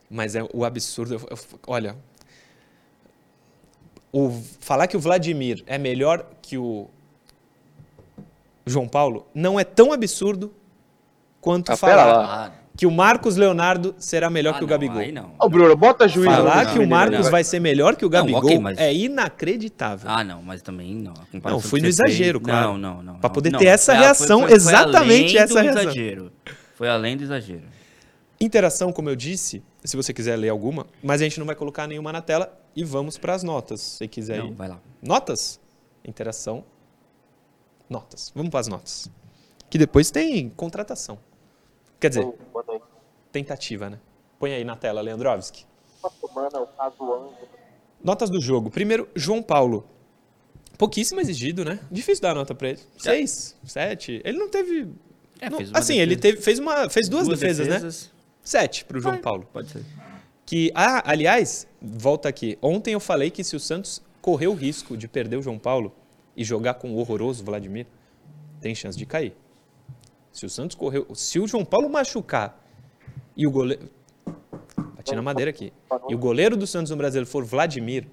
S2: Mas é o absurdo. eu- eu- olha. O, falar que o Vladimir é melhor que o João Paulo não é tão absurdo quanto
S4: Ah, pera
S2: falar
S4: lá.
S2: Que o Marcos Leonardo será melhor
S3: Ah,
S2: que o
S3: não,
S2: Gabigol.
S3: Aí não.
S4: Ô, Bruno, bota juízo.
S2: Falar
S4: nesse
S2: que o Marcos vai ser melhor que o
S3: Não,
S2: Gabigol
S3: ok, mas-
S2: é inacreditável.
S3: Ah, não, mas também não.
S2: Não, fui no exagero,
S3: fez-
S2: claro.
S3: Não, não, não.
S2: Pra
S3: não.
S2: poder
S3: Não,
S2: ter essa
S3: foi-
S2: reação,
S3: foi- foi
S2: exatamente
S3: além
S2: essa
S3: do
S2: reação.
S3: exagero. Foi além do exagero.
S2: Interação, como eu disse, se você quiser ler alguma, mas a gente não vai colocar nenhuma na tela e vamos para as notas, se você quiser
S3: Não,
S2: ir.
S3: vai lá.
S2: Notas? Interação. Notas. Vamos para as notas. Que depois tem contratação. Quer dizer, tentativa, né? Põe aí na tela, Leandrovski. Notas do jogo. Primeiro, João Paulo. Pouquíssimo exigido, né? Difícil dar nota pra ele. Seis, sete. Ele não teve.
S3: É,
S2: não- assim, ele
S3: defesa.
S2: teve, fez, uma, fez duas, defesas, né? Sete pro João Paulo.
S3: Pode ser.
S2: Que, ah, aliás, volta aqui. Ontem eu falei que se o Santos correu o risco de perder o João Paulo e jogar com o horroroso Vladimir, tem chance de cair. Se o Santos correu. Se o João Paulo machucar e o goleiro. Bati na madeira aqui. E o goleiro do Santos no Brasil for Vladimir,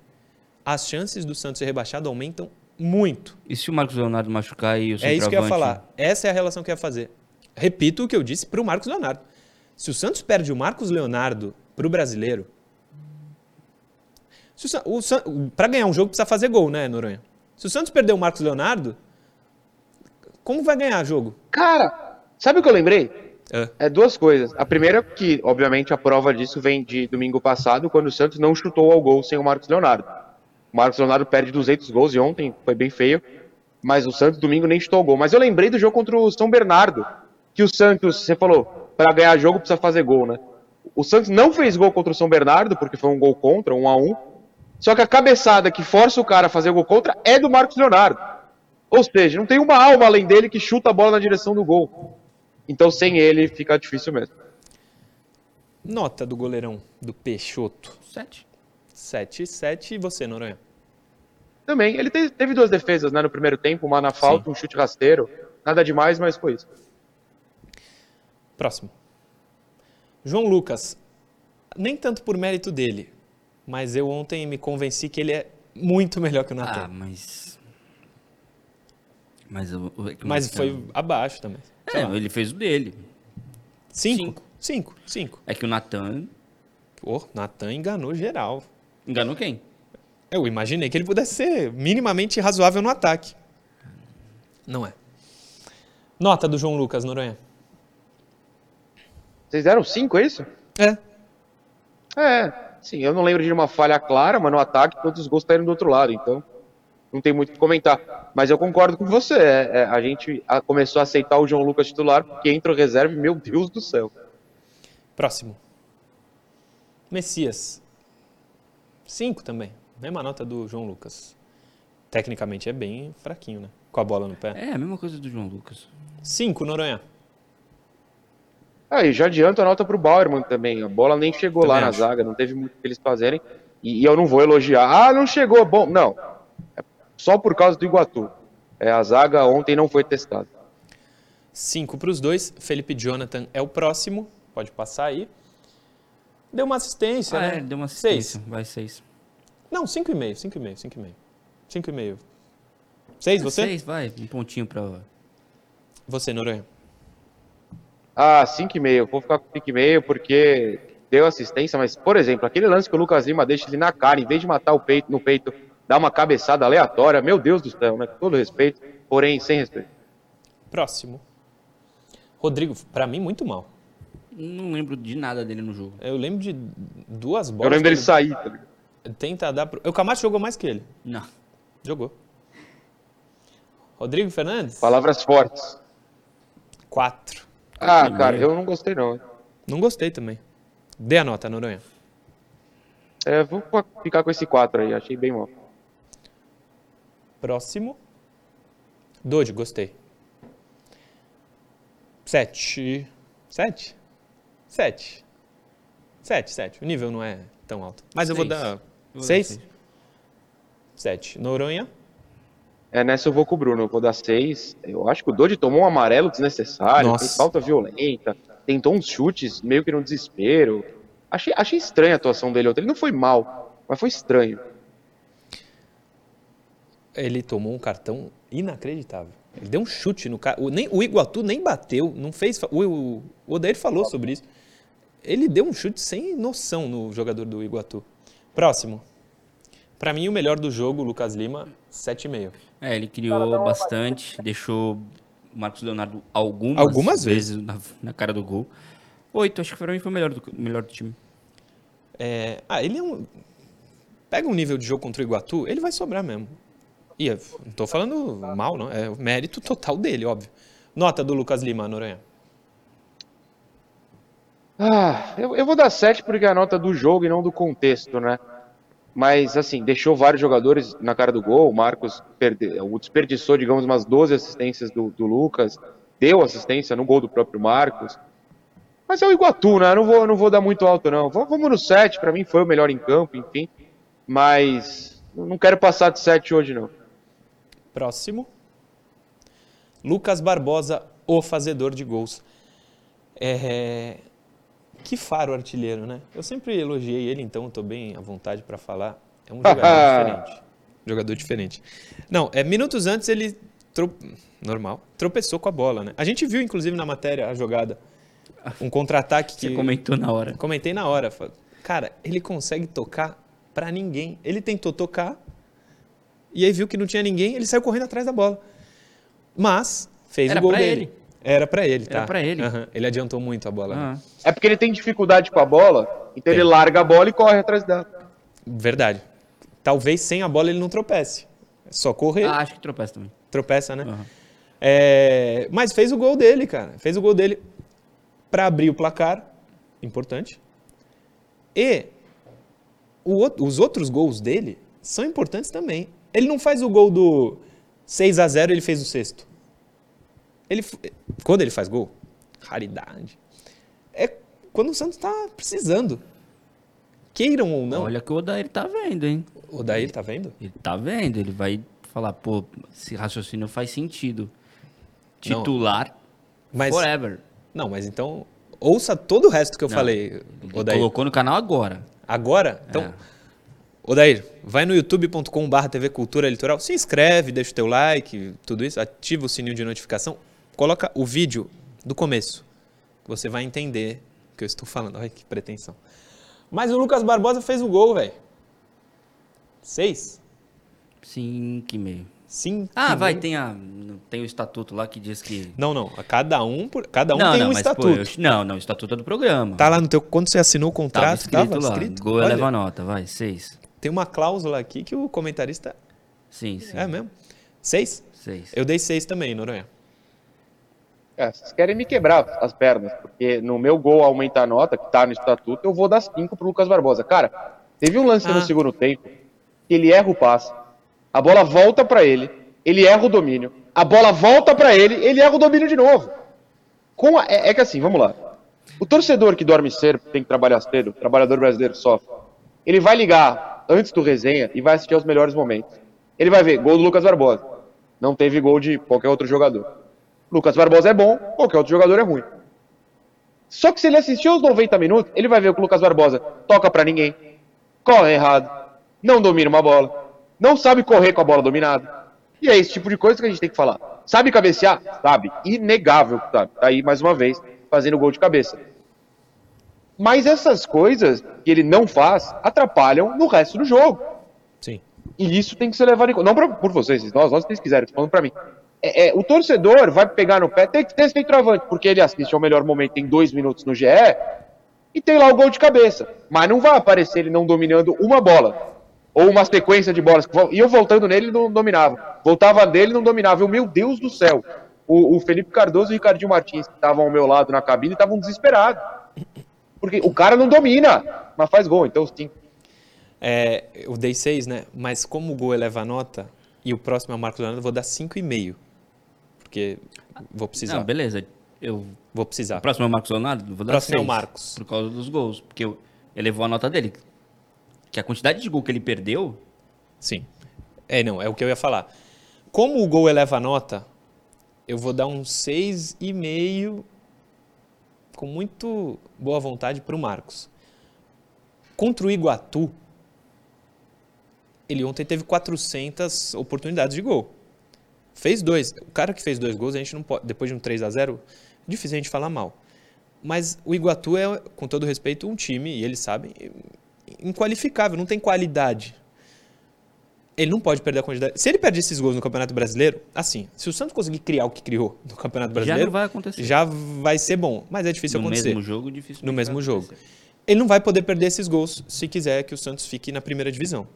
S2: as chances do Santos ser rebaixado aumentam muito.
S3: E se o Marcos Leonardo machucar e o
S2: É isso que eu ia falar. Essa é a relação que eu ia fazer. Repito o que eu disse para o Marcos Leonardo. Se o Santos perde o Marcos Leonardo para o brasileiro. Para ganhar um jogo precisa fazer gol, né, Noronha? Se o Santos perder o Marcos Leonardo, como vai ganhar jogo?
S4: Cara, sabe o que eu lembrei?
S2: É.
S4: É duas coisas. A primeira, que obviamente a prova disso vem de domingo passado, quando o Santos não chutou ao gol sem o Marcos Leonardo. O Marcos Leonardo perde 200 gols e ontem foi bem feio, mas o Santos domingo nem chutou ao gol. Mas eu lembrei do jogo contra o São Bernardo, que o Santos, você falou, para ganhar jogo precisa fazer gol, né? O Santos não fez gol contra o São Bernardo, porque foi um gol contra, um a um. Só que a cabeçada que força o cara a fazer gol contra é do Marcos Leonardo. Ou seja, não tem uma alma além dele que chuta a bola na direção do gol. Então sem ele fica difícil mesmo.
S2: Nota do goleirão do Peixoto.
S3: Sete.
S2: 7 7 e você, Noronha?
S4: Também, ele te- teve duas defesas né, no primeiro tempo, uma na falta, um chute rasteiro. Nada demais, mas foi isso.
S2: Próximo. João Lucas. Nem tanto por mérito dele, mas eu ontem me convenci que ele é muito melhor que o Natan.
S3: Ah, mas. Mas, o
S2: mas foi abaixo também.
S3: É, ele fez o dele.
S2: Cinco?
S3: Cinco.
S2: Cinco, cinco.
S3: É que o Natan
S2: Pô, Natan enganou geral.
S3: enganou quem?
S2: Eu imaginei que ele pudesse ser minimamente razoável no ataque. Não é. Nota do João Lucas, Noronha.
S4: Vocês deram cinco, é isso?
S2: É.
S4: É, sim, eu não lembro de uma falha clara, mas no ataque todos os gols saíram do outro lado, então não tem muito o que comentar. Mas eu concordo com você, é, é, a gente a- começou a aceitar o João Lucas titular, porque entra o reserva e, meu Deus do céu.
S2: Próximo. Messias. Cinco também. Mesma nota do João Lucas. Tecnicamente é bem fraquinho, né? Com a bola no pé.
S3: É, a mesma coisa do João Lucas.
S2: Cinco, Noronha.
S4: Aí, já adianto a nota pro Bauerman também. A bola nem chegou
S2: Também
S4: lá na
S2: acho.
S4: zaga, não teve muito o que eles fazerem. E, e eu não vou elogiar. Ah, não chegou, bom. Não. É só por causa do Iguatu. É, a zaga ontem não foi testada.
S2: 5 para os dois. Felipe Jonathan é o próximo. Pode passar aí. Deu uma assistência,
S3: Ah,
S2: né?
S3: é, deu uma
S2: Seis.
S3: assistência. Vai seis.
S2: Não, 5,5, 5,5, 5,5. 5,5. 6, você?
S3: Seis, vai. Um pontinho pra...
S2: Você, Noronha.
S4: Ah, 5,5. Vou ficar com 5,5 porque deu assistência, mas, por exemplo, aquele lance que o Lucas Lima deixa ele na cara, em vez de matar o peito no peito, dá uma cabeçada aleatória. Meu Deus do céu, né? Com todo respeito, porém sem respeito.
S2: Próximo. Rodrigo, pra mim, muito mal.
S3: Não lembro de nada dele no jogo.
S2: Eu lembro de duas bolas.
S4: Eu lembro dele
S2: que
S4: sair. tá ligado?
S2: ele Tenta dar pro... O Camacho jogou mais que ele.
S3: Não.
S2: Jogou. Rodrigo Fernandes?
S4: Palavras fortes.
S2: 4.
S4: Ah, cara, eu não gostei não.
S2: Não gostei também. Dê a nota, Noronha.
S4: É, vou ficar com esse 4 aí, achei bem mal.
S2: Próximo. Doide, gostei. 7. 7? 7. 7, 7. O nível não é tão alto. Mas eu vou
S3: Seis.
S2: dar.
S3: Eu vou dar
S2: 6?
S3: seis.
S2: 7. Noronha?
S4: É, nessa eu vou com o Bruno, eu vou dar 6. Eu acho que o Dodi tomou um amarelo desnecessário,
S2: Nossa.
S4: fez falta violenta, tentou uns chutes meio que no desespero. Achei, achei estranha a atuação dele ontem. Ele não foi mal, mas foi estranho.
S2: Ele tomou um cartão inacreditável. Ele deu um chute no cara. O, nem, o Iguatu nem bateu, não fez. O, o, o Odair falou sobre isso. Ele deu um chute sem noção no jogador do Iguatu. Próximo. Pra mim, o melhor do jogo, Lucas Lima, 7,5.
S3: É, ele criou bastante, deixou o Marcos Leonardo algumas,
S2: Algumas
S3: vezes na, na cara do gol. Oito, acho que pra mim foi o melhor do, melhor do time.
S2: É, ah, ele é um. Pega um nível de jogo contra o Iguatu, ele vai sobrar mesmo. E eu não tô falando mal, não. É o mérito total dele, óbvio. Nota do Lucas Lima, Noronha.
S4: Ah, eu, eu vou dar 7 porque é a nota do jogo e não do contexto, né? Mas, assim, deixou vários jogadores na cara do gol. O Marcos perde, o desperdiçou, digamos, umas 12 assistências do, do Lucas. Deu assistência no gol do próprio Marcos. Mas é o Iguatu, né? Eu não vou, não vou dar muito alto, não. Vamos no 7, pra mim foi o melhor em campo, enfim. Mas não quero passar de 7 hoje, não.
S2: Próximo. Lucas Barbosa, o fazedor de gols. É, Que faro artilheiro, né? Eu sempre elogiei ele, então eu tô bem à vontade para falar. É um jogador diferente. Jogador diferente. Não, é, minutos antes ele. tro- Normal. Tropeçou com a bola, né? A gente viu, inclusive, na matéria a jogada. Um contra-ataque que.
S3: Você comentou na hora.
S2: Comentei na hora. Cara, ele consegue tocar pra ninguém. Ele tentou tocar e aí viu que não tinha ninguém, ele saiu correndo atrás da bola. Mas fez
S3: Era
S2: o gol
S3: pra
S2: dele.
S3: ele.
S2: Era pra ele, tá?
S3: Era pra ele.
S2: Aham, Ele adiantou muito a bola. né?
S3: Ah,
S4: É porque ele tem dificuldade com a bola, então
S2: Tem.
S4: ele larga a bola e corre atrás dela.
S2: Verdade. Talvez sem a bola ele não tropece. É só correr,
S3: Ah, acho que tropeça também.
S2: tropeça, né?
S3: Aham.
S2: É, Mas fez o gol dele, cara. Fez o gol dele pra abrir o placar. Importante. E o outro- os outros gols dele são importantes também. Ele não faz o gol do 6 a 0 ele fez o sexto. Ele, quando ele faz gol, raridade. É quando o Santos tá precisando. Queiram ou não.
S3: Olha que o Odair tá vendo, hein?
S2: O Daí, tá vendo?
S3: Ele tá vendo, ele vai falar, pô, esse raciocínio faz sentido.
S2: Não.
S3: Titular
S2: Mas,
S3: forever.
S2: não, mas então ouça todo o resto que eu
S3: Não.
S2: falei,
S3: Ele
S2: Odair.
S3: colocou no canal agora.
S2: Agora, então,
S3: É.
S2: Odair, vai no youtube.com.br TV Cultura Litoral, se inscreve, deixa o teu like, tudo isso, ativa o sininho de notificação, coloca o vídeo do começo, você vai entender o que eu estou falando. Olha que pretensão. Mas o Lucas Barbosa fez o gol, velho. Seis?
S3: Cinco e meio.
S2: Cinco.
S3: Ah, vai,
S2: meio.
S3: tem, a, tem o estatuto lá que diz que...
S2: Não, não, a cada um, por, cada um
S3: não,
S2: tem
S3: não,
S2: um
S3: mas, pô,
S2: estatuto.
S3: eu- não, não, o estatuto é do programa.
S2: Tá lá no teu, quando você assinou o
S3: Tava
S2: contrato,
S3: escrito
S2: tava
S3: lá,
S2: escrito.
S3: gol
S2: Olha,
S3: eleva a nota, vai, seis.
S2: Tem uma cláusula aqui que o comentarista,
S3: Sim, sim,
S2: é mesmo? Seis?
S3: seis.
S2: Eu dei seis também, Noronha.
S4: É, vocês querem me quebrar as pernas, porque no meu gol aumenta a nota, que tá no estatuto, eu vou dar 5 pro Lucas Barbosa. Cara, teve um lance
S2: Ah.
S4: no segundo tempo, que ele erra o passe, a bola volta pra ele, ele erra o domínio, a bola volta pra ele, ele erra o domínio de novo. Com a- é, é que assim, vamos lá. O torcedor que dorme cedo, tem que trabalhar cedo, o trabalhador brasileiro sofre, ele vai ligar antes do resenha e vai assistir aos melhores momentos. Ele vai ver gol do Lucas Barbosa. Não teve gol de qualquer outro jogador. Lucas Barbosa é bom, qualquer outro jogador é ruim. Só que se ele assistiu os 90 minutos, ele vai ver que o Lucas Barbosa toca para ninguém, corre errado, não domina uma bola, não sabe correr com a bola dominada. E é esse tipo de coisa que a gente tem que falar. Sabe cabecear? Sabe. Inegável, sabe. Tá aí mais uma vez, fazendo gol de cabeça. Mas essas coisas que ele não faz atrapalham no resto do jogo.
S2: Sim.
S4: E isso tem que ser levado em conta. Não pra, por vocês, nós, nós vocês quiserem, falando pra mim. É, é, o torcedor vai pegar no pé, tem que ter centroavante, porque ele assiste ao melhor momento em dois minutos no GE e tem lá o gol de cabeça. Mas não vai aparecer ele não dominando uma bola. Ou uma sequência de bolas. E eu voltando nele, não dominava. Voltava dele, não dominava. Eu, meu Deus do céu. O, o Felipe Cardoso e o Ricardinho Martins, que estavam ao meu lado na cabine, estavam desesperados. Porque o cara não domina, mas faz gol, então sim.
S2: É, eu dei 6, né? Mas como o gol eleva a nota, e o próximo é o Marcos Leonardo, eu vou dar 5,5. Porque vou precisar.
S3: Não, beleza. Eu,
S2: Vou precisar.
S3: o próximo é o Marcos Leonardo? Vou dar
S2: Próximo é o
S3: seis,
S2: Marcos.
S3: Por causa dos gols. Porque eu- elevou a nota dele. Que a quantidade de gol que ele perdeu.
S2: Sim. É, não, é o que eu ia falar. Como o gol eleva a nota, eu vou dar um 6,5 com muito boa vontade para o Marcos. Contra o Iguatu, ele ontem teve 400 oportunidades de gol. Fez dois. O cara que fez dois gols, a gente não pode, depois de um 3 a 0 é difícil a gente falar mal. Mas o Iguatu é, com todo respeito, um time, e eles sabem, inqualificável, não tem qualidade. Ele não pode perder a quantidade. Se ele perde esses gols no Campeonato Brasileiro, assim, se o Santos conseguir criar o que criou no Campeonato
S3: Já
S2: Brasileiro,
S3: não vai acontecer.
S2: já vai ser bom. Mas é difícil
S3: no
S2: acontecer.
S3: mesmo jogo, difícil.
S2: No mesmo jogo. Ele não vai poder perder esses gols se quiser que o Santos fique na primeira divisão.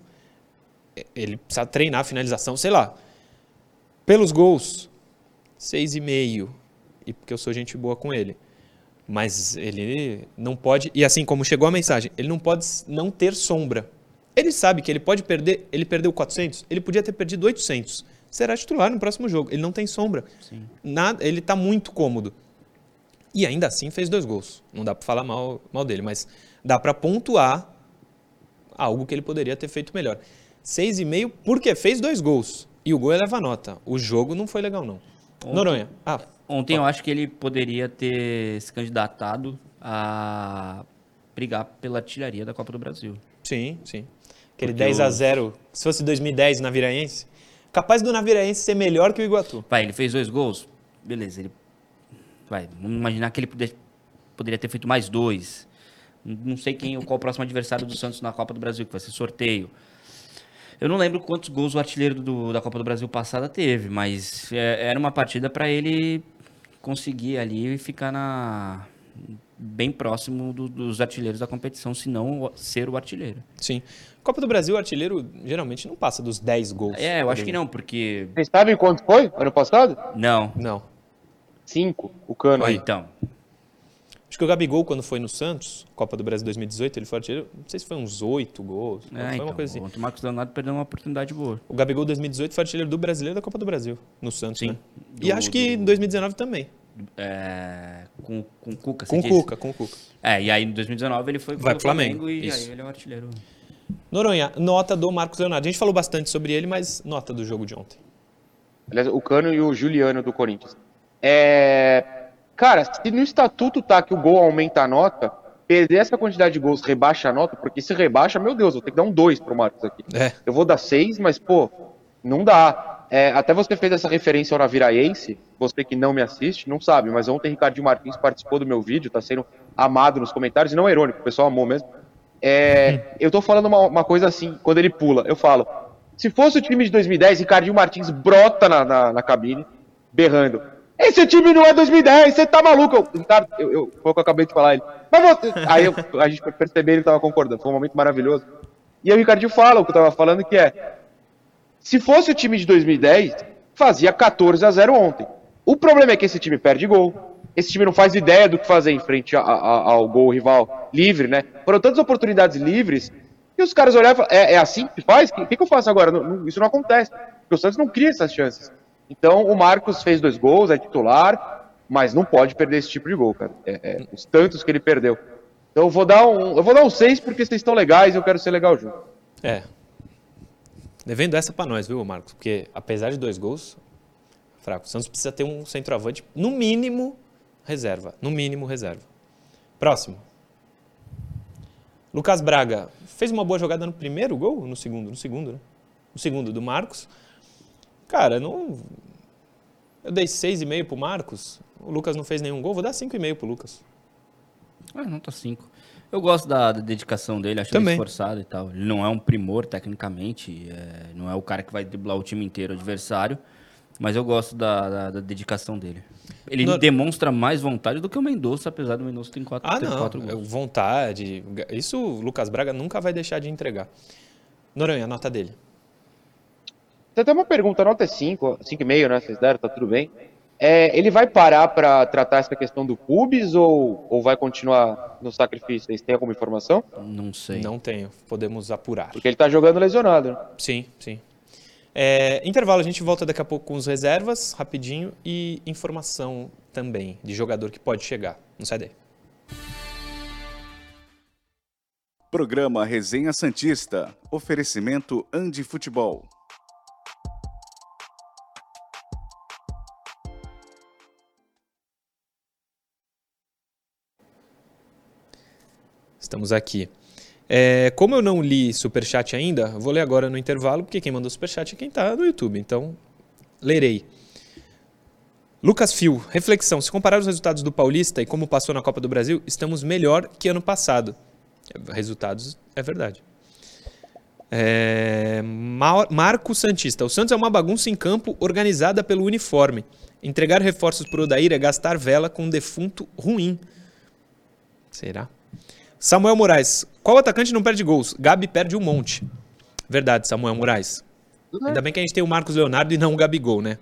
S2: Ele precisa treinar a finalização, sei lá. Pelos gols, seis e meio. E porque eu sou gente boa com ele. Mas ele não pode. E assim como chegou a mensagem, ele não pode não ter sombra. Ele sabe que ele pode perder. Ele perdeu 400, ele podia ter perdido 800. Será titular no próximo jogo. Ele não tem sombra. Nada, ele está muito cômodo. E ainda assim fez dois gols. Não dá para falar mal, mal dele, mas dá para pontuar algo que ele poderia ter feito melhor. 6,5 porque fez dois gols. E o gol eleva a nota. O jogo não foi legal, não. Noronha. Ah,
S3: Ontem eu acho que ele poderia ter se candidatado a brigar pela artilharia da Copa do Brasil.
S2: sim, sim. Aquele
S3: Porque
S2: 10 a
S3: os-
S2: 0 se fosse 2010 na Viraense, capaz do Naviraense ser melhor que o Iguatu.
S3: Vai, ele fez dois gols? Beleza, ele. Vai, vamos imaginar que ele poder- poderia ter feito mais dois. Não sei quem, qual o próximo adversário do Santos na Copa do Brasil, que vai ser sorteio. Eu não lembro quantos gols o artilheiro do- da Copa do Brasil passada teve, mas é, era uma partida para ele conseguir ali ficar na bem próximo do- dos artilheiros da competição, se não o- ser o artilheiro.
S2: Sim. Copa do Brasil, o artilheiro geralmente não passa dos 10 gols.
S3: É, eu acho que não, porque
S4: Vocês sabem quanto foi ano passado?
S3: não.
S2: Não.
S4: Cinco, o cano aí.
S3: Então,
S2: Acho que o Gabigol, quando foi no Santos, Copa do Brasil 2018, ele foi artilheiro, não sei se foi uns 8 gols,
S3: é,
S2: foi
S3: então
S2: uma coisa assim.
S3: ontem o Marcos Leonardo perdeu uma oportunidade boa.
S2: O Gabigol 2018 foi artilheiro do brasileiro da Copa do Brasil, no Santos,
S3: Sim.
S2: né?
S3: Do-
S2: e acho que em
S3: do-
S2: 2019 também.
S3: É, com, com o Cuca,
S2: Com
S3: você
S2: o? Cuca, com o Cuca.
S3: É, e aí em 2019 ele foi
S2: Vai
S3: pro
S2: pro Flamengo,
S3: e
S2: isso.
S3: aí ele é o artilheiro.
S2: Noronha, nota do Marcos Leonardo. A gente falou bastante sobre ele, mas nota do jogo de ontem.
S4: Aliás, o Cano e o Juliano do Corinthians. É... Cara, se no estatuto tá que o gol aumenta a nota, perder essa quantidade de gols rebaixa a nota, porque se rebaixa, meu Deus, eu vou ter que dar um 2 pro Marcos aqui.
S2: É.
S4: Eu vou dar 6, mas, pô, não dá. É, até você fez essa referência ao Naviraense, você que não me assiste, não sabe, mas ontem Ricardinho Martins participou do meu vídeo, tá sendo amado nos comentários, e não é irônico, o pessoal amou mesmo. É, eu tô falando uma, uma coisa assim, quando ele pula, eu falo, se fosse o time de 2010, Ricardinho Martins brota na, na, na cabine, berrando, esse time não é 2010, você tá maluco? Eu, eu, eu, foi o que eu acabei de falar, ele, mas você... Aí eu, a gente percebeu ele tava concordando, foi um momento maravilhoso. E aí o Ricardinho fala o que eu tava falando, que é, se fosse o time de 2010, fazia 14 a 0 ontem. O problema é que esse time perde gol. Esse time não faz ideia do que fazer em frente a- a- ao gol rival livre, né? Foram tantas oportunidades livres e os caras olharam e falaram, é, é assim que faz? O que, que eu faço agora? Não- não- isso não acontece. Porque o Santos não cria essas chances. Então o Marcos fez dois gols, é titular, mas não pode perder esse tipo de gol, cara. É, é, os tantos que ele perdeu. Então eu vou dar um, eu vou dar um 6 porque vocês estão legais e eu quero ser legal junto.
S2: É. Devendo essa pra nós, viu, Marcos? Porque apesar de dois gols, Fraco. O Santos precisa ter um centroavante, no mínimo, reserva. No mínimo, reserva. Próximo. Lucas Braga fez uma boa jogada no primeiro gol ou no segundo? No segundo, né? No segundo, do Marcos. Cara, não. Eu dei 6,5 pro Marcos. O Lucas não fez nenhum gol, vou dar 5,5 pro Lucas.
S3: Ah, nota 5. Eu gosto da, da dedicação dele, acho ele
S2: Também.
S3: esforçado e tal. Ele não é um primor tecnicamente, é, não é o cara que vai driblar o time inteiro adversário, mas eu gosto da, da- da dedicação dele. Ele
S2: No-
S3: demonstra mais vontade do que o Mendonça, apesar do Mendonça ter quatro,
S2: Ah,
S3: ter
S2: não.
S3: quatro
S2: é
S3: gols.
S2: Vontade. Isso o Lucas Braga nunca vai deixar de entregar. Noronha, a nota dele.
S4: Tem até uma pergunta, a nota é 5, 5,5, né? Vocês deram, tá tudo bem. É, ele vai parar para tratar essa questão do pubis ou, ou vai continuar no sacrifício? Vocês têm alguma informação?
S3: Não sei.
S2: Não tenho. Podemos apurar.
S4: Porque ele tá jogando lesionado, né?
S2: Sim, sim. É, intervalo, a gente volta daqui a pouco com os reservas, rapidinho, e informação também de jogador que pode chegar. Não sai daí.
S1: Programa Resenha Santista. Oferecimento Andi Futebol.
S2: Estamos aqui. É, como eu não li superchat ainda, vou ler agora no intervalo, porque quem mandou superchat é quem está no YouTube. Então, lerei. Lucas Fio, reflexão. Se comparar os resultados do Paulista e como passou na Copa do Brasil, estamos melhor que ano passado. Resultados, é verdade. É, Mar- Marco Santista. O Santos é uma bagunça em campo organizada pelo uniforme. Entregar reforços para o Odair é gastar vela com um defunto ruim. Será? Samuel Moraes. Qual atacante não perde gols? Gabi perde um monte. Verdade, Samuel Moraes. Ainda bem que a gente tem o Marcos Leonardo e não o Gabigol, né?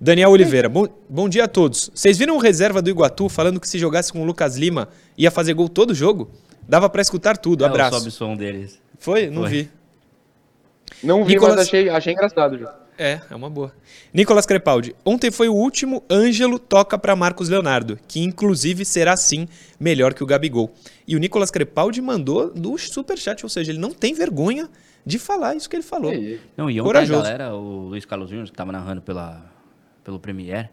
S2: Daniel Oliveira. Bom, bom dia a todos. Vocês viram o reserva do Iguatu falando que se jogasse com o Lucas Lima ia fazer gol todo jogo? Dava pra escutar tudo.
S3: É o
S2: Abraço.
S3: sobe som deles.
S2: Foi? Não
S3: Foi.
S2: vi.
S4: Não vi,
S2: Nicolas-
S4: mas achei, achei engraçado. Já.
S2: É, é uma boa. Nicolas Crepaldi. Ontem foi o último Ângelo toca para Marcos Leonardo, que inclusive será sim melhor que o Gabigol. E o Nicolas Crepaldi mandou do superchat, ou seja, ele não tem vergonha de falar isso que ele falou.
S3: Não, e ontem
S2: Corajoso.
S3: a galera, o Luiz Carlos Júnior, que tava narrando pela, pelo Premier,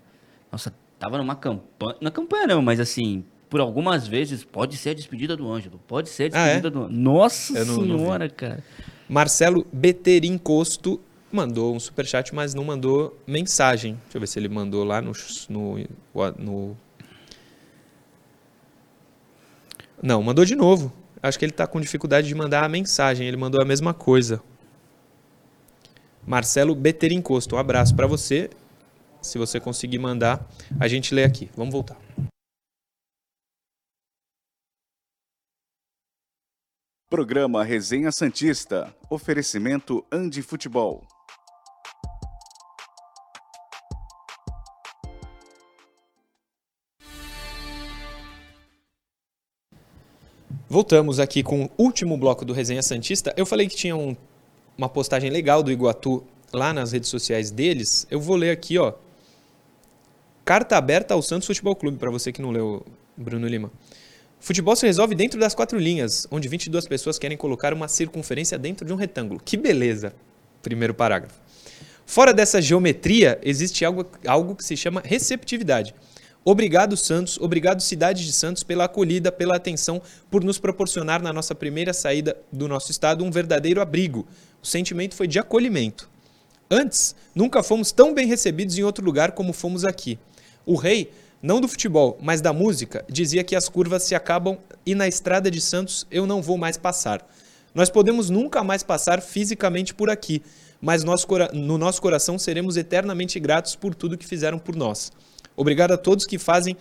S3: nossa, tava numa campanha, na campanha não, mas assim, por algumas vezes, pode ser a despedida do Ângelo, pode ser a
S2: Ah, é?
S3: despedida do Nossa
S2: não- não
S3: senhora, cara.
S2: Marcelo Beterim Costo mandou um superchat, mas não mandou mensagem. Deixa eu ver se ele mandou lá no. no, no... Não, mandou de novo. Acho que ele está com dificuldade de mandar a mensagem. Ele mandou a mesma coisa. Marcelo Beterim Costo, um abraço para você. Se você conseguir mandar, a gente lê aqui. Vamos voltar.
S1: Programa Resenha Santista. Oferecimento Andi Futebol.
S2: Voltamos aqui com o último bloco do Resenha Santista. Eu falei que tinha um- uma postagem legal do Iguatu lá nas redes sociais deles. Eu vou ler aqui, ó. Carta aberta ao Santos Futebol Clube, para você que não leu, Bruno Lima. Futebol se resolve dentro das quatro linhas, onde 22 pessoas querem colocar uma circunferência dentro de um retângulo. Que beleza! Primeiro parágrafo. Fora dessa geometria, existe algo, algo que se chama receptividade. Obrigado, Santos. Obrigado, Cidade de Santos, pela acolhida, pela atenção, por nos proporcionar na nossa primeira saída do nosso estado um verdadeiro abrigo. O sentimento foi de acolhimento. Antes, nunca fomos tão bem recebidos em outro lugar como fomos aqui. O rei, não do futebol, mas da música, dizia que as curvas se acabam e na estrada de Santos eu não vou mais passar. Nós podemos nunca mais passar fisicamente por aqui, mas no nosso coração seremos eternamente gratos por tudo que fizeram por nós. Obrigado a todos que fazem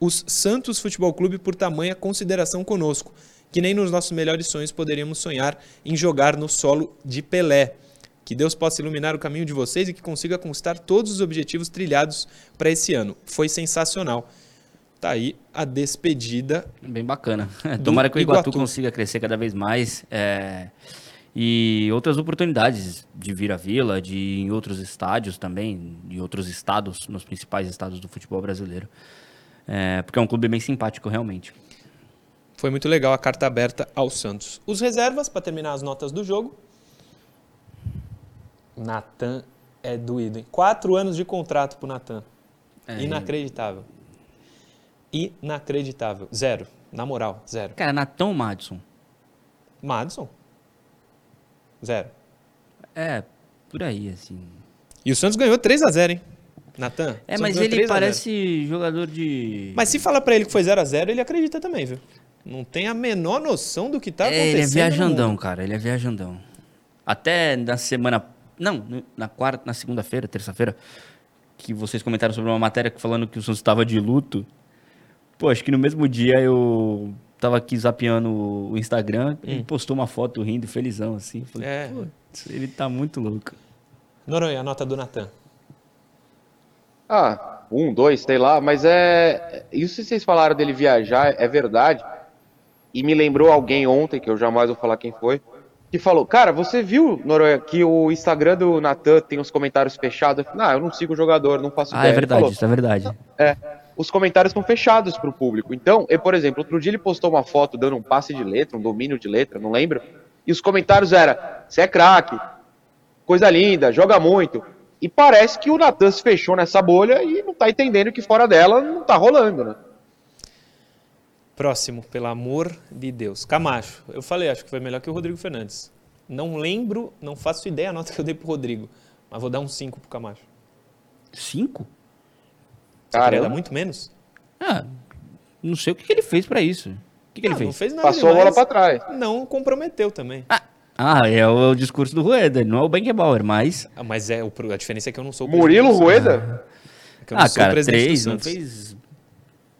S2: os Santos Futebol Clube por tamanha consideração conosco, que nem nos nossos melhores sonhos poderíamos sonhar em jogar no solo de Pelé. Que Deus possa iluminar o caminho de vocês e que consiga conquistar todos os objetivos trilhados para esse ano. Foi sensacional. Tá aí a despedida.
S3: Bem bacana. Tomara que o Iguatu,
S2: Iguatu.
S3: consiga crescer cada vez mais. é, E outras oportunidades de vir à Vila, de ir em outros estádios também, de outros estados, nos principais estados do futebol brasileiro. É, Porque é um clube bem simpático, realmente.
S2: Foi muito legal a carta aberta ao Santos. Os reservas, para terminar as notas do jogo. Natan É doído, hein? Quatro anos de contrato pro Natan.
S3: É,
S2: Inacreditável. Inacreditável. Zero. Na moral, zero.
S3: Cara, Natão Madison.
S2: Madison? Zero.
S3: É, por aí, assim.
S2: E o Santos ganhou 3x0, hein? Natan?
S3: É, mas ele
S2: 3 a 0.
S3: parece jogador de.
S2: Mas se fala pra ele que foi 0x0, ele acredita também, viu? Não tem a menor noção do que tá
S3: é,
S2: acontecendo.
S3: ele é viajandão, cara. Ele é viajandão. Até na semana. Não, na quarta, na segunda-feira, terça-feira, que vocês comentaram sobre uma matéria falando que o Santos estava de luto. Pô, acho que no mesmo dia eu tava aqui zapeando o Instagram, ele postou uma foto rindo, felizão, assim. Falei,
S2: Hum. É.
S3: "Putz, ele tá muito louco.
S2: Noronha, a nota do Natan.
S4: Ah, um, dois, sei lá, mas é. Isso que vocês falaram dele viajar é verdade. E me lembrou alguém ontem, que eu jamais vou falar quem foi, que falou: Cara, você viu, Noronha, que o Instagram do Natan tem os comentários fechados? Eu falei, Não, eu não sigo o jogador, não faço
S3: Ah,
S4: ideia.
S3: é
S4: Ele
S3: verdade,
S4: falou,
S3: isso é verdade.
S4: É, os comentários estão fechados para o público. Então, eu, por exemplo, outro dia ele postou uma foto dando um passe de letra, um domínio de letra, não lembro, e os comentários eram: você é craque, coisa linda, joga muito. E parece que o Natan se fechou nessa bolha e não está entendendo que fora dela não está rolando, né?
S2: Próximo, pelo amor de Deus. Camacho, eu falei, acho que foi melhor que o Rodrigo Fernandes. Não lembro, não faço ideia a nota que eu dei pro Rodrigo, mas vou dar um 5 pro Camacho. 5?
S4: Cara,
S2: era muito menos.
S3: Ah, não sei o que, que ele fez para isso. O que, que
S2: ah, ele
S3: fez?
S2: Não fez nada
S4: Passou demais. a bola para trás.
S2: Não comprometeu também.
S3: Ah, ah é, o, é, o, discurso do Rueda, não é o Beckenbauer, mas...
S2: Ah, mas é, a diferença é que eu não sou...
S4: Murilo Rueda?
S2: É
S3: ah, cara, três, não fez...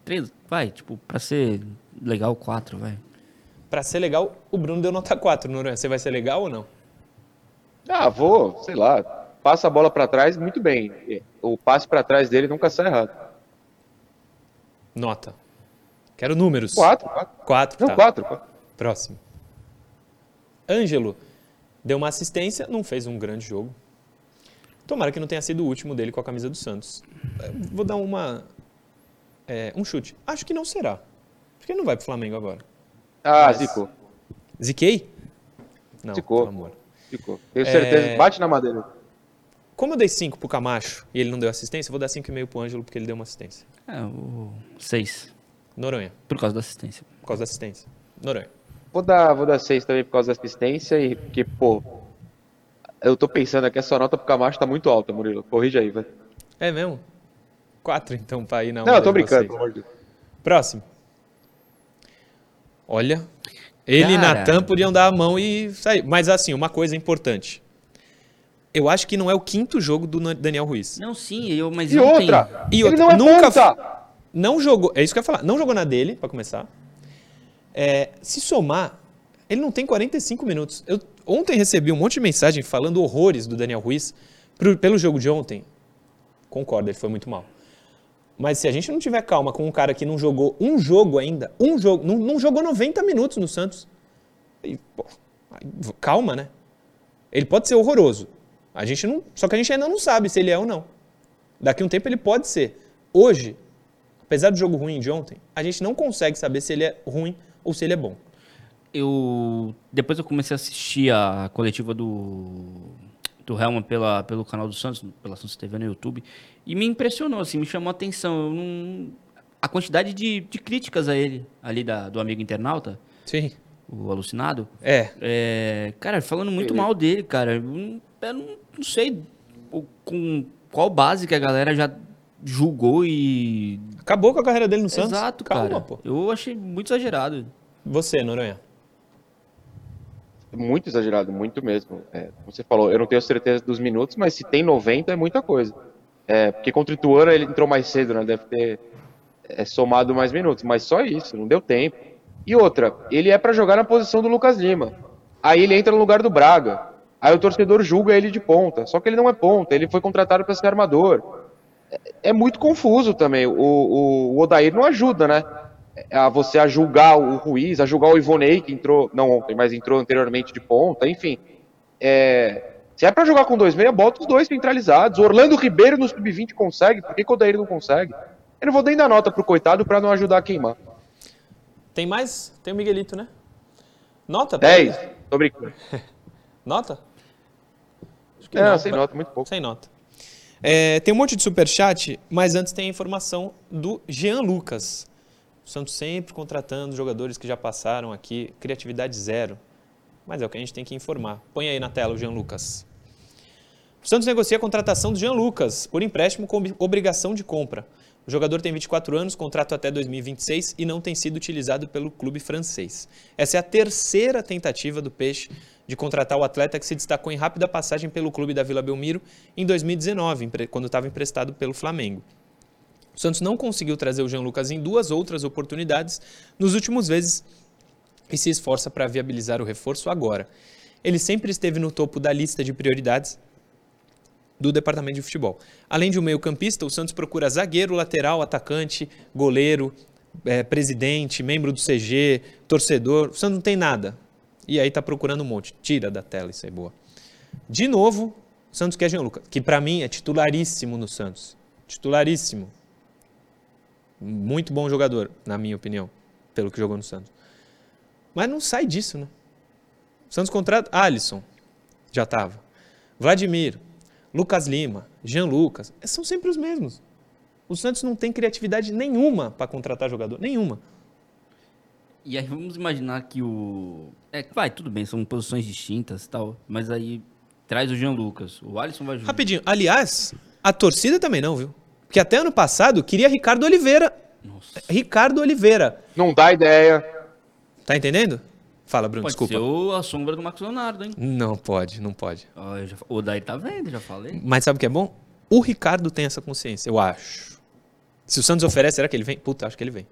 S3: Três, vai, tipo, pra ser legal, quatro, vai.
S2: Pra ser legal, o Bruno deu nota quatro, Noronha. Você vai ser legal ou não?
S4: Ah, vou, sei lá, Passa a bola pra trás, muito bem. O passe pra trás dele nunca sai errado.
S2: Nota. Quero números.
S4: Quatro, quatro.
S2: 4,
S4: Não,
S2: tá.
S4: quatro, quatro.
S2: Próximo. Ângelo deu uma assistência, não fez um grande jogo. Tomara que não tenha sido o último dele com a camisa do Santos. Vou dar uma é, um chute. Acho que não será. Porque ele não vai pro Flamengo agora.
S4: Ah,
S2: Mas-
S4: zicou.
S2: Ziquei? Não,
S4: Zicou.
S2: amor.
S4: Zicou. Tenho certeza.
S2: É.
S4: Bate na madeira.
S2: Como eu dei 5 pro Camacho e ele não deu assistência, eu vou dar 5,5 pro Ângelo porque ele deu uma assistência.
S3: É, o seis,
S2: Noronha,
S3: por causa da assistência.
S2: por causa da assistência. Noronha.
S4: Vou dar, vou dar seis também por causa da assistência e porque, pô. Eu tô pensando aqui, essa nota pro Camacho tá muito alta, Murilo. Corrija aí, vai.
S2: É mesmo? 4 então pra ir na
S4: Não, eu tô
S2: de
S4: brincando,
S2: vocês.
S4: pelo amor de Deus.
S2: Próximo. Olha, ele e. Natan podiam dar a mão e sair. Mas assim, uma coisa importante. Eu acho que não é o quinto jogo do Daniel Ruiz.
S3: Não, sim, eu, mas
S4: E outra,
S2: E
S4: ele
S2: outra,
S4: não é
S2: nunca
S4: ponta!
S2: Não jogou, é isso que eu ia falar. Não jogou na dele, pra começar. É, se somar, ele não tem 45 minutos. Eu ontem recebi um monte de mensagem falando horrores do Daniel Ruiz pro- pelo jogo de ontem. Concordo, ele foi muito mal. Mas se a gente não tiver calma com um cara que não jogou um jogo ainda, um jogo, não, não jogou 90 minutos no Santos. aí, pô, calma, né? Ele pode ser horroroso. A gente não, só que a gente ainda não sabe se ele é ou não. Daqui a um tempo ele pode ser. Hoje, apesar do jogo ruim de ontem, a gente não consegue saber se ele é ruim ou se ele é bom.
S3: eu depois eu comecei a assistir a coletiva do do Helman pela pelo canal do Santos, pela Santos TV no YouTube, e me impressionou assim, me chamou a atenção, não- a quantidade de, de críticas a ele ali da, do amigo internauta,
S2: Sim.
S3: O alucinado,
S2: É.
S3: é, cara, falando muito
S4: Ele-
S3: mal dele, cara. Eu não, eu não, sei com qual base que a galera já julgou e
S2: Acabou com a carreira dele no Santos.
S3: Exato,
S2: Calma,
S3: cara.
S2: pô.
S3: Eu achei muito exagerado.
S2: Você, Noronha.
S4: Muito exagerado, muito mesmo. É, como você falou, eu não tenho certeza dos minutos, mas se tem 90 é muita coisa. É, porque contra o Ituano ele entrou mais cedo, né? Deve ter é, somado mais minutos, mas só isso, não deu tempo. E outra, ele é pra jogar na posição do Lucas Lima. Aí ele entra no lugar do Braga. Aí o torcedor julga ele de ponta. Só que ele não é ponta, ele foi contratado para ser armador. É, é muito confuso também. O, o, o Odair não ajuda, né? a você a julgar o Ruiz, a julgar o Ivonei, que entrou, não ontem, mas entrou anteriormente de ponta, enfim. É, se é pra jogar com dois meia, bota os dois centralizados. Orlando Ribeiro no sub-20 consegue, por que, que o Odair não consegue? Eu não vou nem dar nota pro coitado pra não ajudar a queimar.
S2: Tem mais? Tem o Miguelito, né? Nota? pra
S4: 10,
S2: ele?
S4: tô brincando.
S2: Nota?
S4: Não, sem nota, muito pouco.
S2: Sem nota. É, tem um monte de superchat, mas antes tem a informação do Jean Lucas. O Santos sempre contratando jogadores que já passaram aqui, criatividade zero. Mas é o que a gente tem que informar. Põe aí na tela o Jean Lucas. O Santos negocia a contratação do Jean Lucas por empréstimo com obrigação de compra. O jogador tem 24 anos, contrato até 2026 e não tem sido utilizado pelo clube francês. Essa é a terceira tentativa do Peixe de contratar o atleta que se destacou em rápida passagem pelo clube da Vila Belmiro em 2019, quando estava emprestado pelo Flamengo. O Santos não conseguiu trazer o Jean Lucas em duas outras oportunidades nos últimos meses e se esforça para viabilizar o reforço agora. Ele sempre esteve no topo da lista de prioridades do departamento de futebol. Além de um meio-campista, o Santos procura zagueiro, lateral, atacante, goleiro, é, presidente, membro do CG, torcedor. O Santos não tem nada. E aí tá procurando um monte. Tira da tela, isso é boa. De novo, o Santos quer Jean Lucas, que para mim é titularíssimo no Santos. Titularíssimo. Muito bom jogador, na minha opinião, pelo que jogou no Santos. Mas não sai disso, né? Santos contrata Alisson, já estava. Vladimir, Lucas Lima, Jean Lucas, são sempre os mesmos. O Santos não tem criatividade nenhuma para contratar jogador, nenhuma.
S3: E aí vamos imaginar que o. É, vai, tudo bem, são posições distintas e tal, mas aí traz o Jean Lucas. O Alisson vai junto.
S2: Rapidinho, aliás, a torcida também não, viu? Porque até ano passado queria Ricardo Oliveira. Nossa. Ricardo Oliveira.
S4: Não dá ideia.
S2: Tá entendendo? Fala, Bruno,
S3: pode
S2: desculpa.
S3: Ser o, a sombra do Marcos Leonardo, hein?
S2: Não pode, não pode.
S3: Oh, já, o Daí tá vendo, já falei.
S2: Mas sabe o que é bom? O Ricardo tem essa consciência, eu acho. Se o Santos oferece, será que ele vem? Puta, acho que ele vem.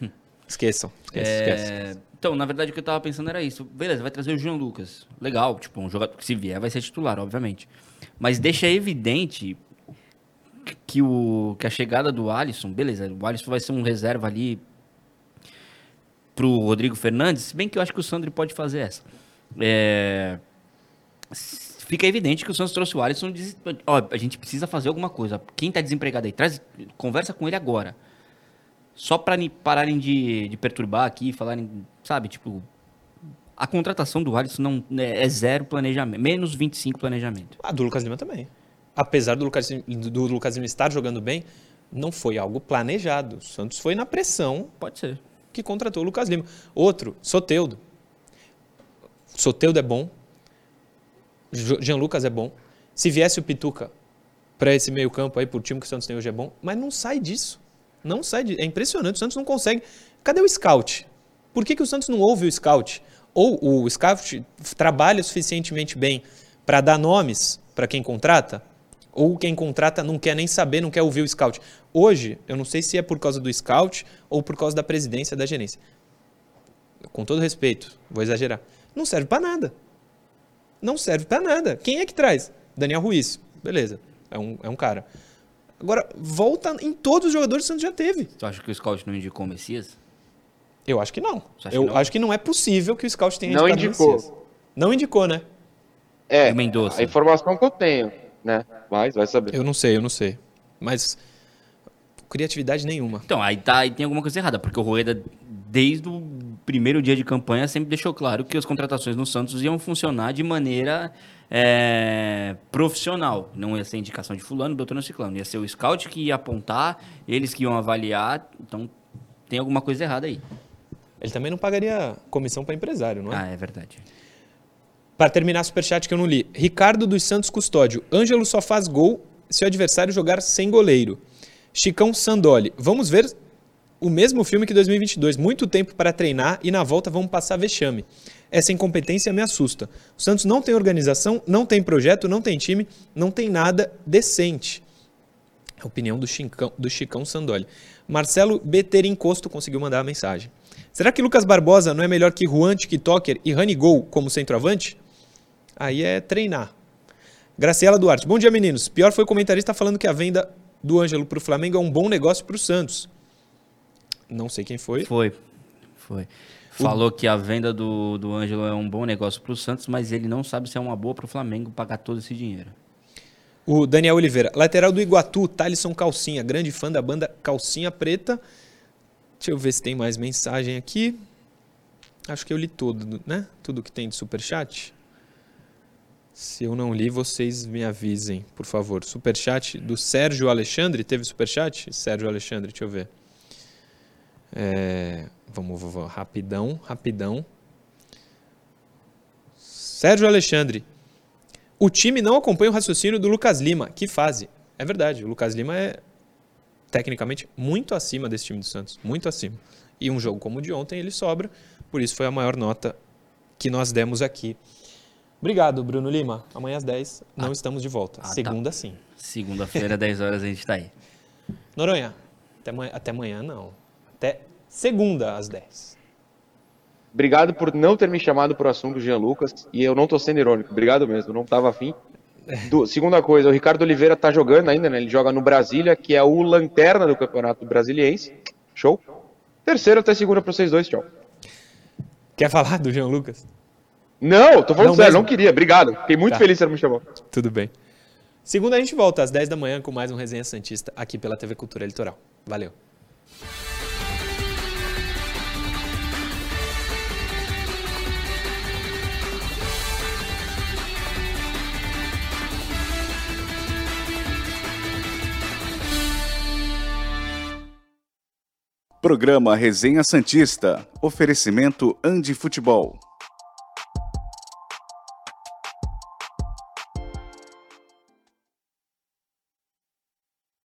S2: Hum. Esqueçam. Esquece, é... esquece.
S3: Então, na verdade, o que eu tava pensando era isso. Beleza, vai trazer o João Lucas. Legal, tipo, um jogador que se vier vai ser titular, obviamente. Mas deixa evidente que, o, que a chegada do Alisson, beleza, o Alisson vai ser um reserva ali pro Rodrigo Fernandes, se bem que eu acho que o Sandro pode fazer essa. É, fica evidente que o Santos trouxe o Alisson diz, ó, a gente precisa fazer alguma coisa. Quem está desempregado aí, traz, conversa com ele agora. Só para pararem de, de perturbar aqui, falarem, sabe, tipo, a contratação do Alisson não é, é zero planejamento, menos 25 planejamento.
S2: A do Lucas Lima também. Apesar do Lucas, do Lucas Lima estar jogando bem, não foi algo planejado. O Santos foi na pressão.
S3: Pode ser
S2: que contratou o Lucas Lima. Outro, Soteudo. Soteudo é bom. Jean Lucas é bom. Se viesse o Pituca para esse meio campo aí, pro time que o Santos tem hoje é bom, mas não sai disso. Não sai disso. É impressionante, o Santos não consegue. Cadê o scout? Por que, que o Santos não ouve o scout? Ou o scout trabalha suficientemente bem para dar nomes para quem contrata? Ou quem contrata não quer nem saber, não quer ouvir o scout. Hoje, eu não sei se é por causa do scout ou por causa da presidência da gerência. Com todo respeito, vou exagerar. Não serve para nada. Não serve para nada. Quem é que traz? Daniel Ruiz. Beleza, é um, é um cara. Agora, volta em todos os jogadores que o Santos já teve.
S3: Tu acha que o scout não indicou o Messias?
S2: Eu acho que não. Eu que não? acho que não é possível que o scout tenha
S4: não indicou. Messias.
S2: Não indicou, né?
S4: É, a informação que eu tenho, né? Mas vai saber.
S2: Eu não sei, eu não sei. Mas criatividade nenhuma.
S3: Então, aí, tá, aí tem alguma coisa errada, porque o Rueda, desde o primeiro dia de campanha, sempre deixou claro que as contratações no Santos iam funcionar de maneira é, profissional. Não ia ser indicação de fulano, doutor ciclano. Ia ser o scout que ia apontar, eles que iam avaliar. Então, tem alguma coisa errada aí.
S2: Ele também não pagaria comissão para empresário, não é?
S3: Ah, é verdade.
S2: Para terminar, superchat que eu não li. Ricardo dos Santos Custódio. Ângelo só faz gol se o adversário jogar sem goleiro. Chicão Sandoli, vamos ver o mesmo filme que 2022. Muito tempo para treinar e na volta vamos passar vexame. Essa incompetência me assusta. O Santos não tem organização, não tem projeto, não tem time, não tem nada decente. A opinião do Chicão, do Chicão Sandoli. Marcelo Beterincosto conseguiu mandar a mensagem. Será que Lucas Barbosa não é melhor que Juan TikToker e Rani Gol como centroavante? Aí é treinar. Graciela Duarte. Bom dia, meninos. Pior foi o comentarista falando que a venda do Ângelo para o Flamengo é um bom negócio para o Santos. Não sei quem foi.
S3: Foi. Foi. Falou que a venda do, do Ângelo é um bom negócio para o Santos, mas ele não sabe se é uma boa para o Flamengo pagar todo esse dinheiro.
S2: O Daniel Oliveira, lateral do Iguatu, Thalisson Calcinha, grande fã da banda Calcinha Preta. Deixa eu ver se tem mais mensagem aqui. Acho que eu li tudo, né? Tudo que tem de superchat. Se eu não li, vocês me avisem, por favor. Superchat do Sérgio Alexandre. Teve superchat? Sérgio Alexandre, deixa eu ver. É, vamos, vamos, rapidão, rapidão. Sérgio Alexandre. O time não acompanha o raciocínio do Lucas Lima. Que fase? É verdade, o Lucas Lima é tecnicamente muito acima desse time do Santos. Muito acima. E um jogo como o de ontem ele sobra. Por isso foi a maior nota que nós demos aqui. Obrigado, Bruno Lima. Amanhã às 10 não
S3: Ah.
S2: estamos de volta.
S3: Ah, tá.
S2: Segunda, sim.
S3: Segunda-feira, 10 horas, a gente tá aí.
S2: Noronha, até amanhã, até amanhã não. Até segunda às 10.
S4: Obrigado por não ter me chamado pro assunto, Jean Lucas. E eu não tô sendo irônico. Obrigado mesmo, não tava afim. Du- segunda coisa, o Ricardo Oliveira tá jogando ainda, né? Ele joga no Brasília, que é o lanterna do Campeonato Brasiliense. Show. Terceiro até segunda pra vocês dois, tchau.
S2: Quer falar do Jean Lucas?
S4: Não, tô falando
S2: Não
S4: sério,
S2: mesmo?
S4: não queria. Obrigado. Fiquei muito
S2: Tá.
S4: feliz que você me chamou.
S2: Tudo bem. Segunda a gente volta às 10 da manhã com mais um Resenha Santista aqui pela TV Cultura Litoral. Valeu.
S1: Programa Resenha Santista. Oferecimento Andi Futebol.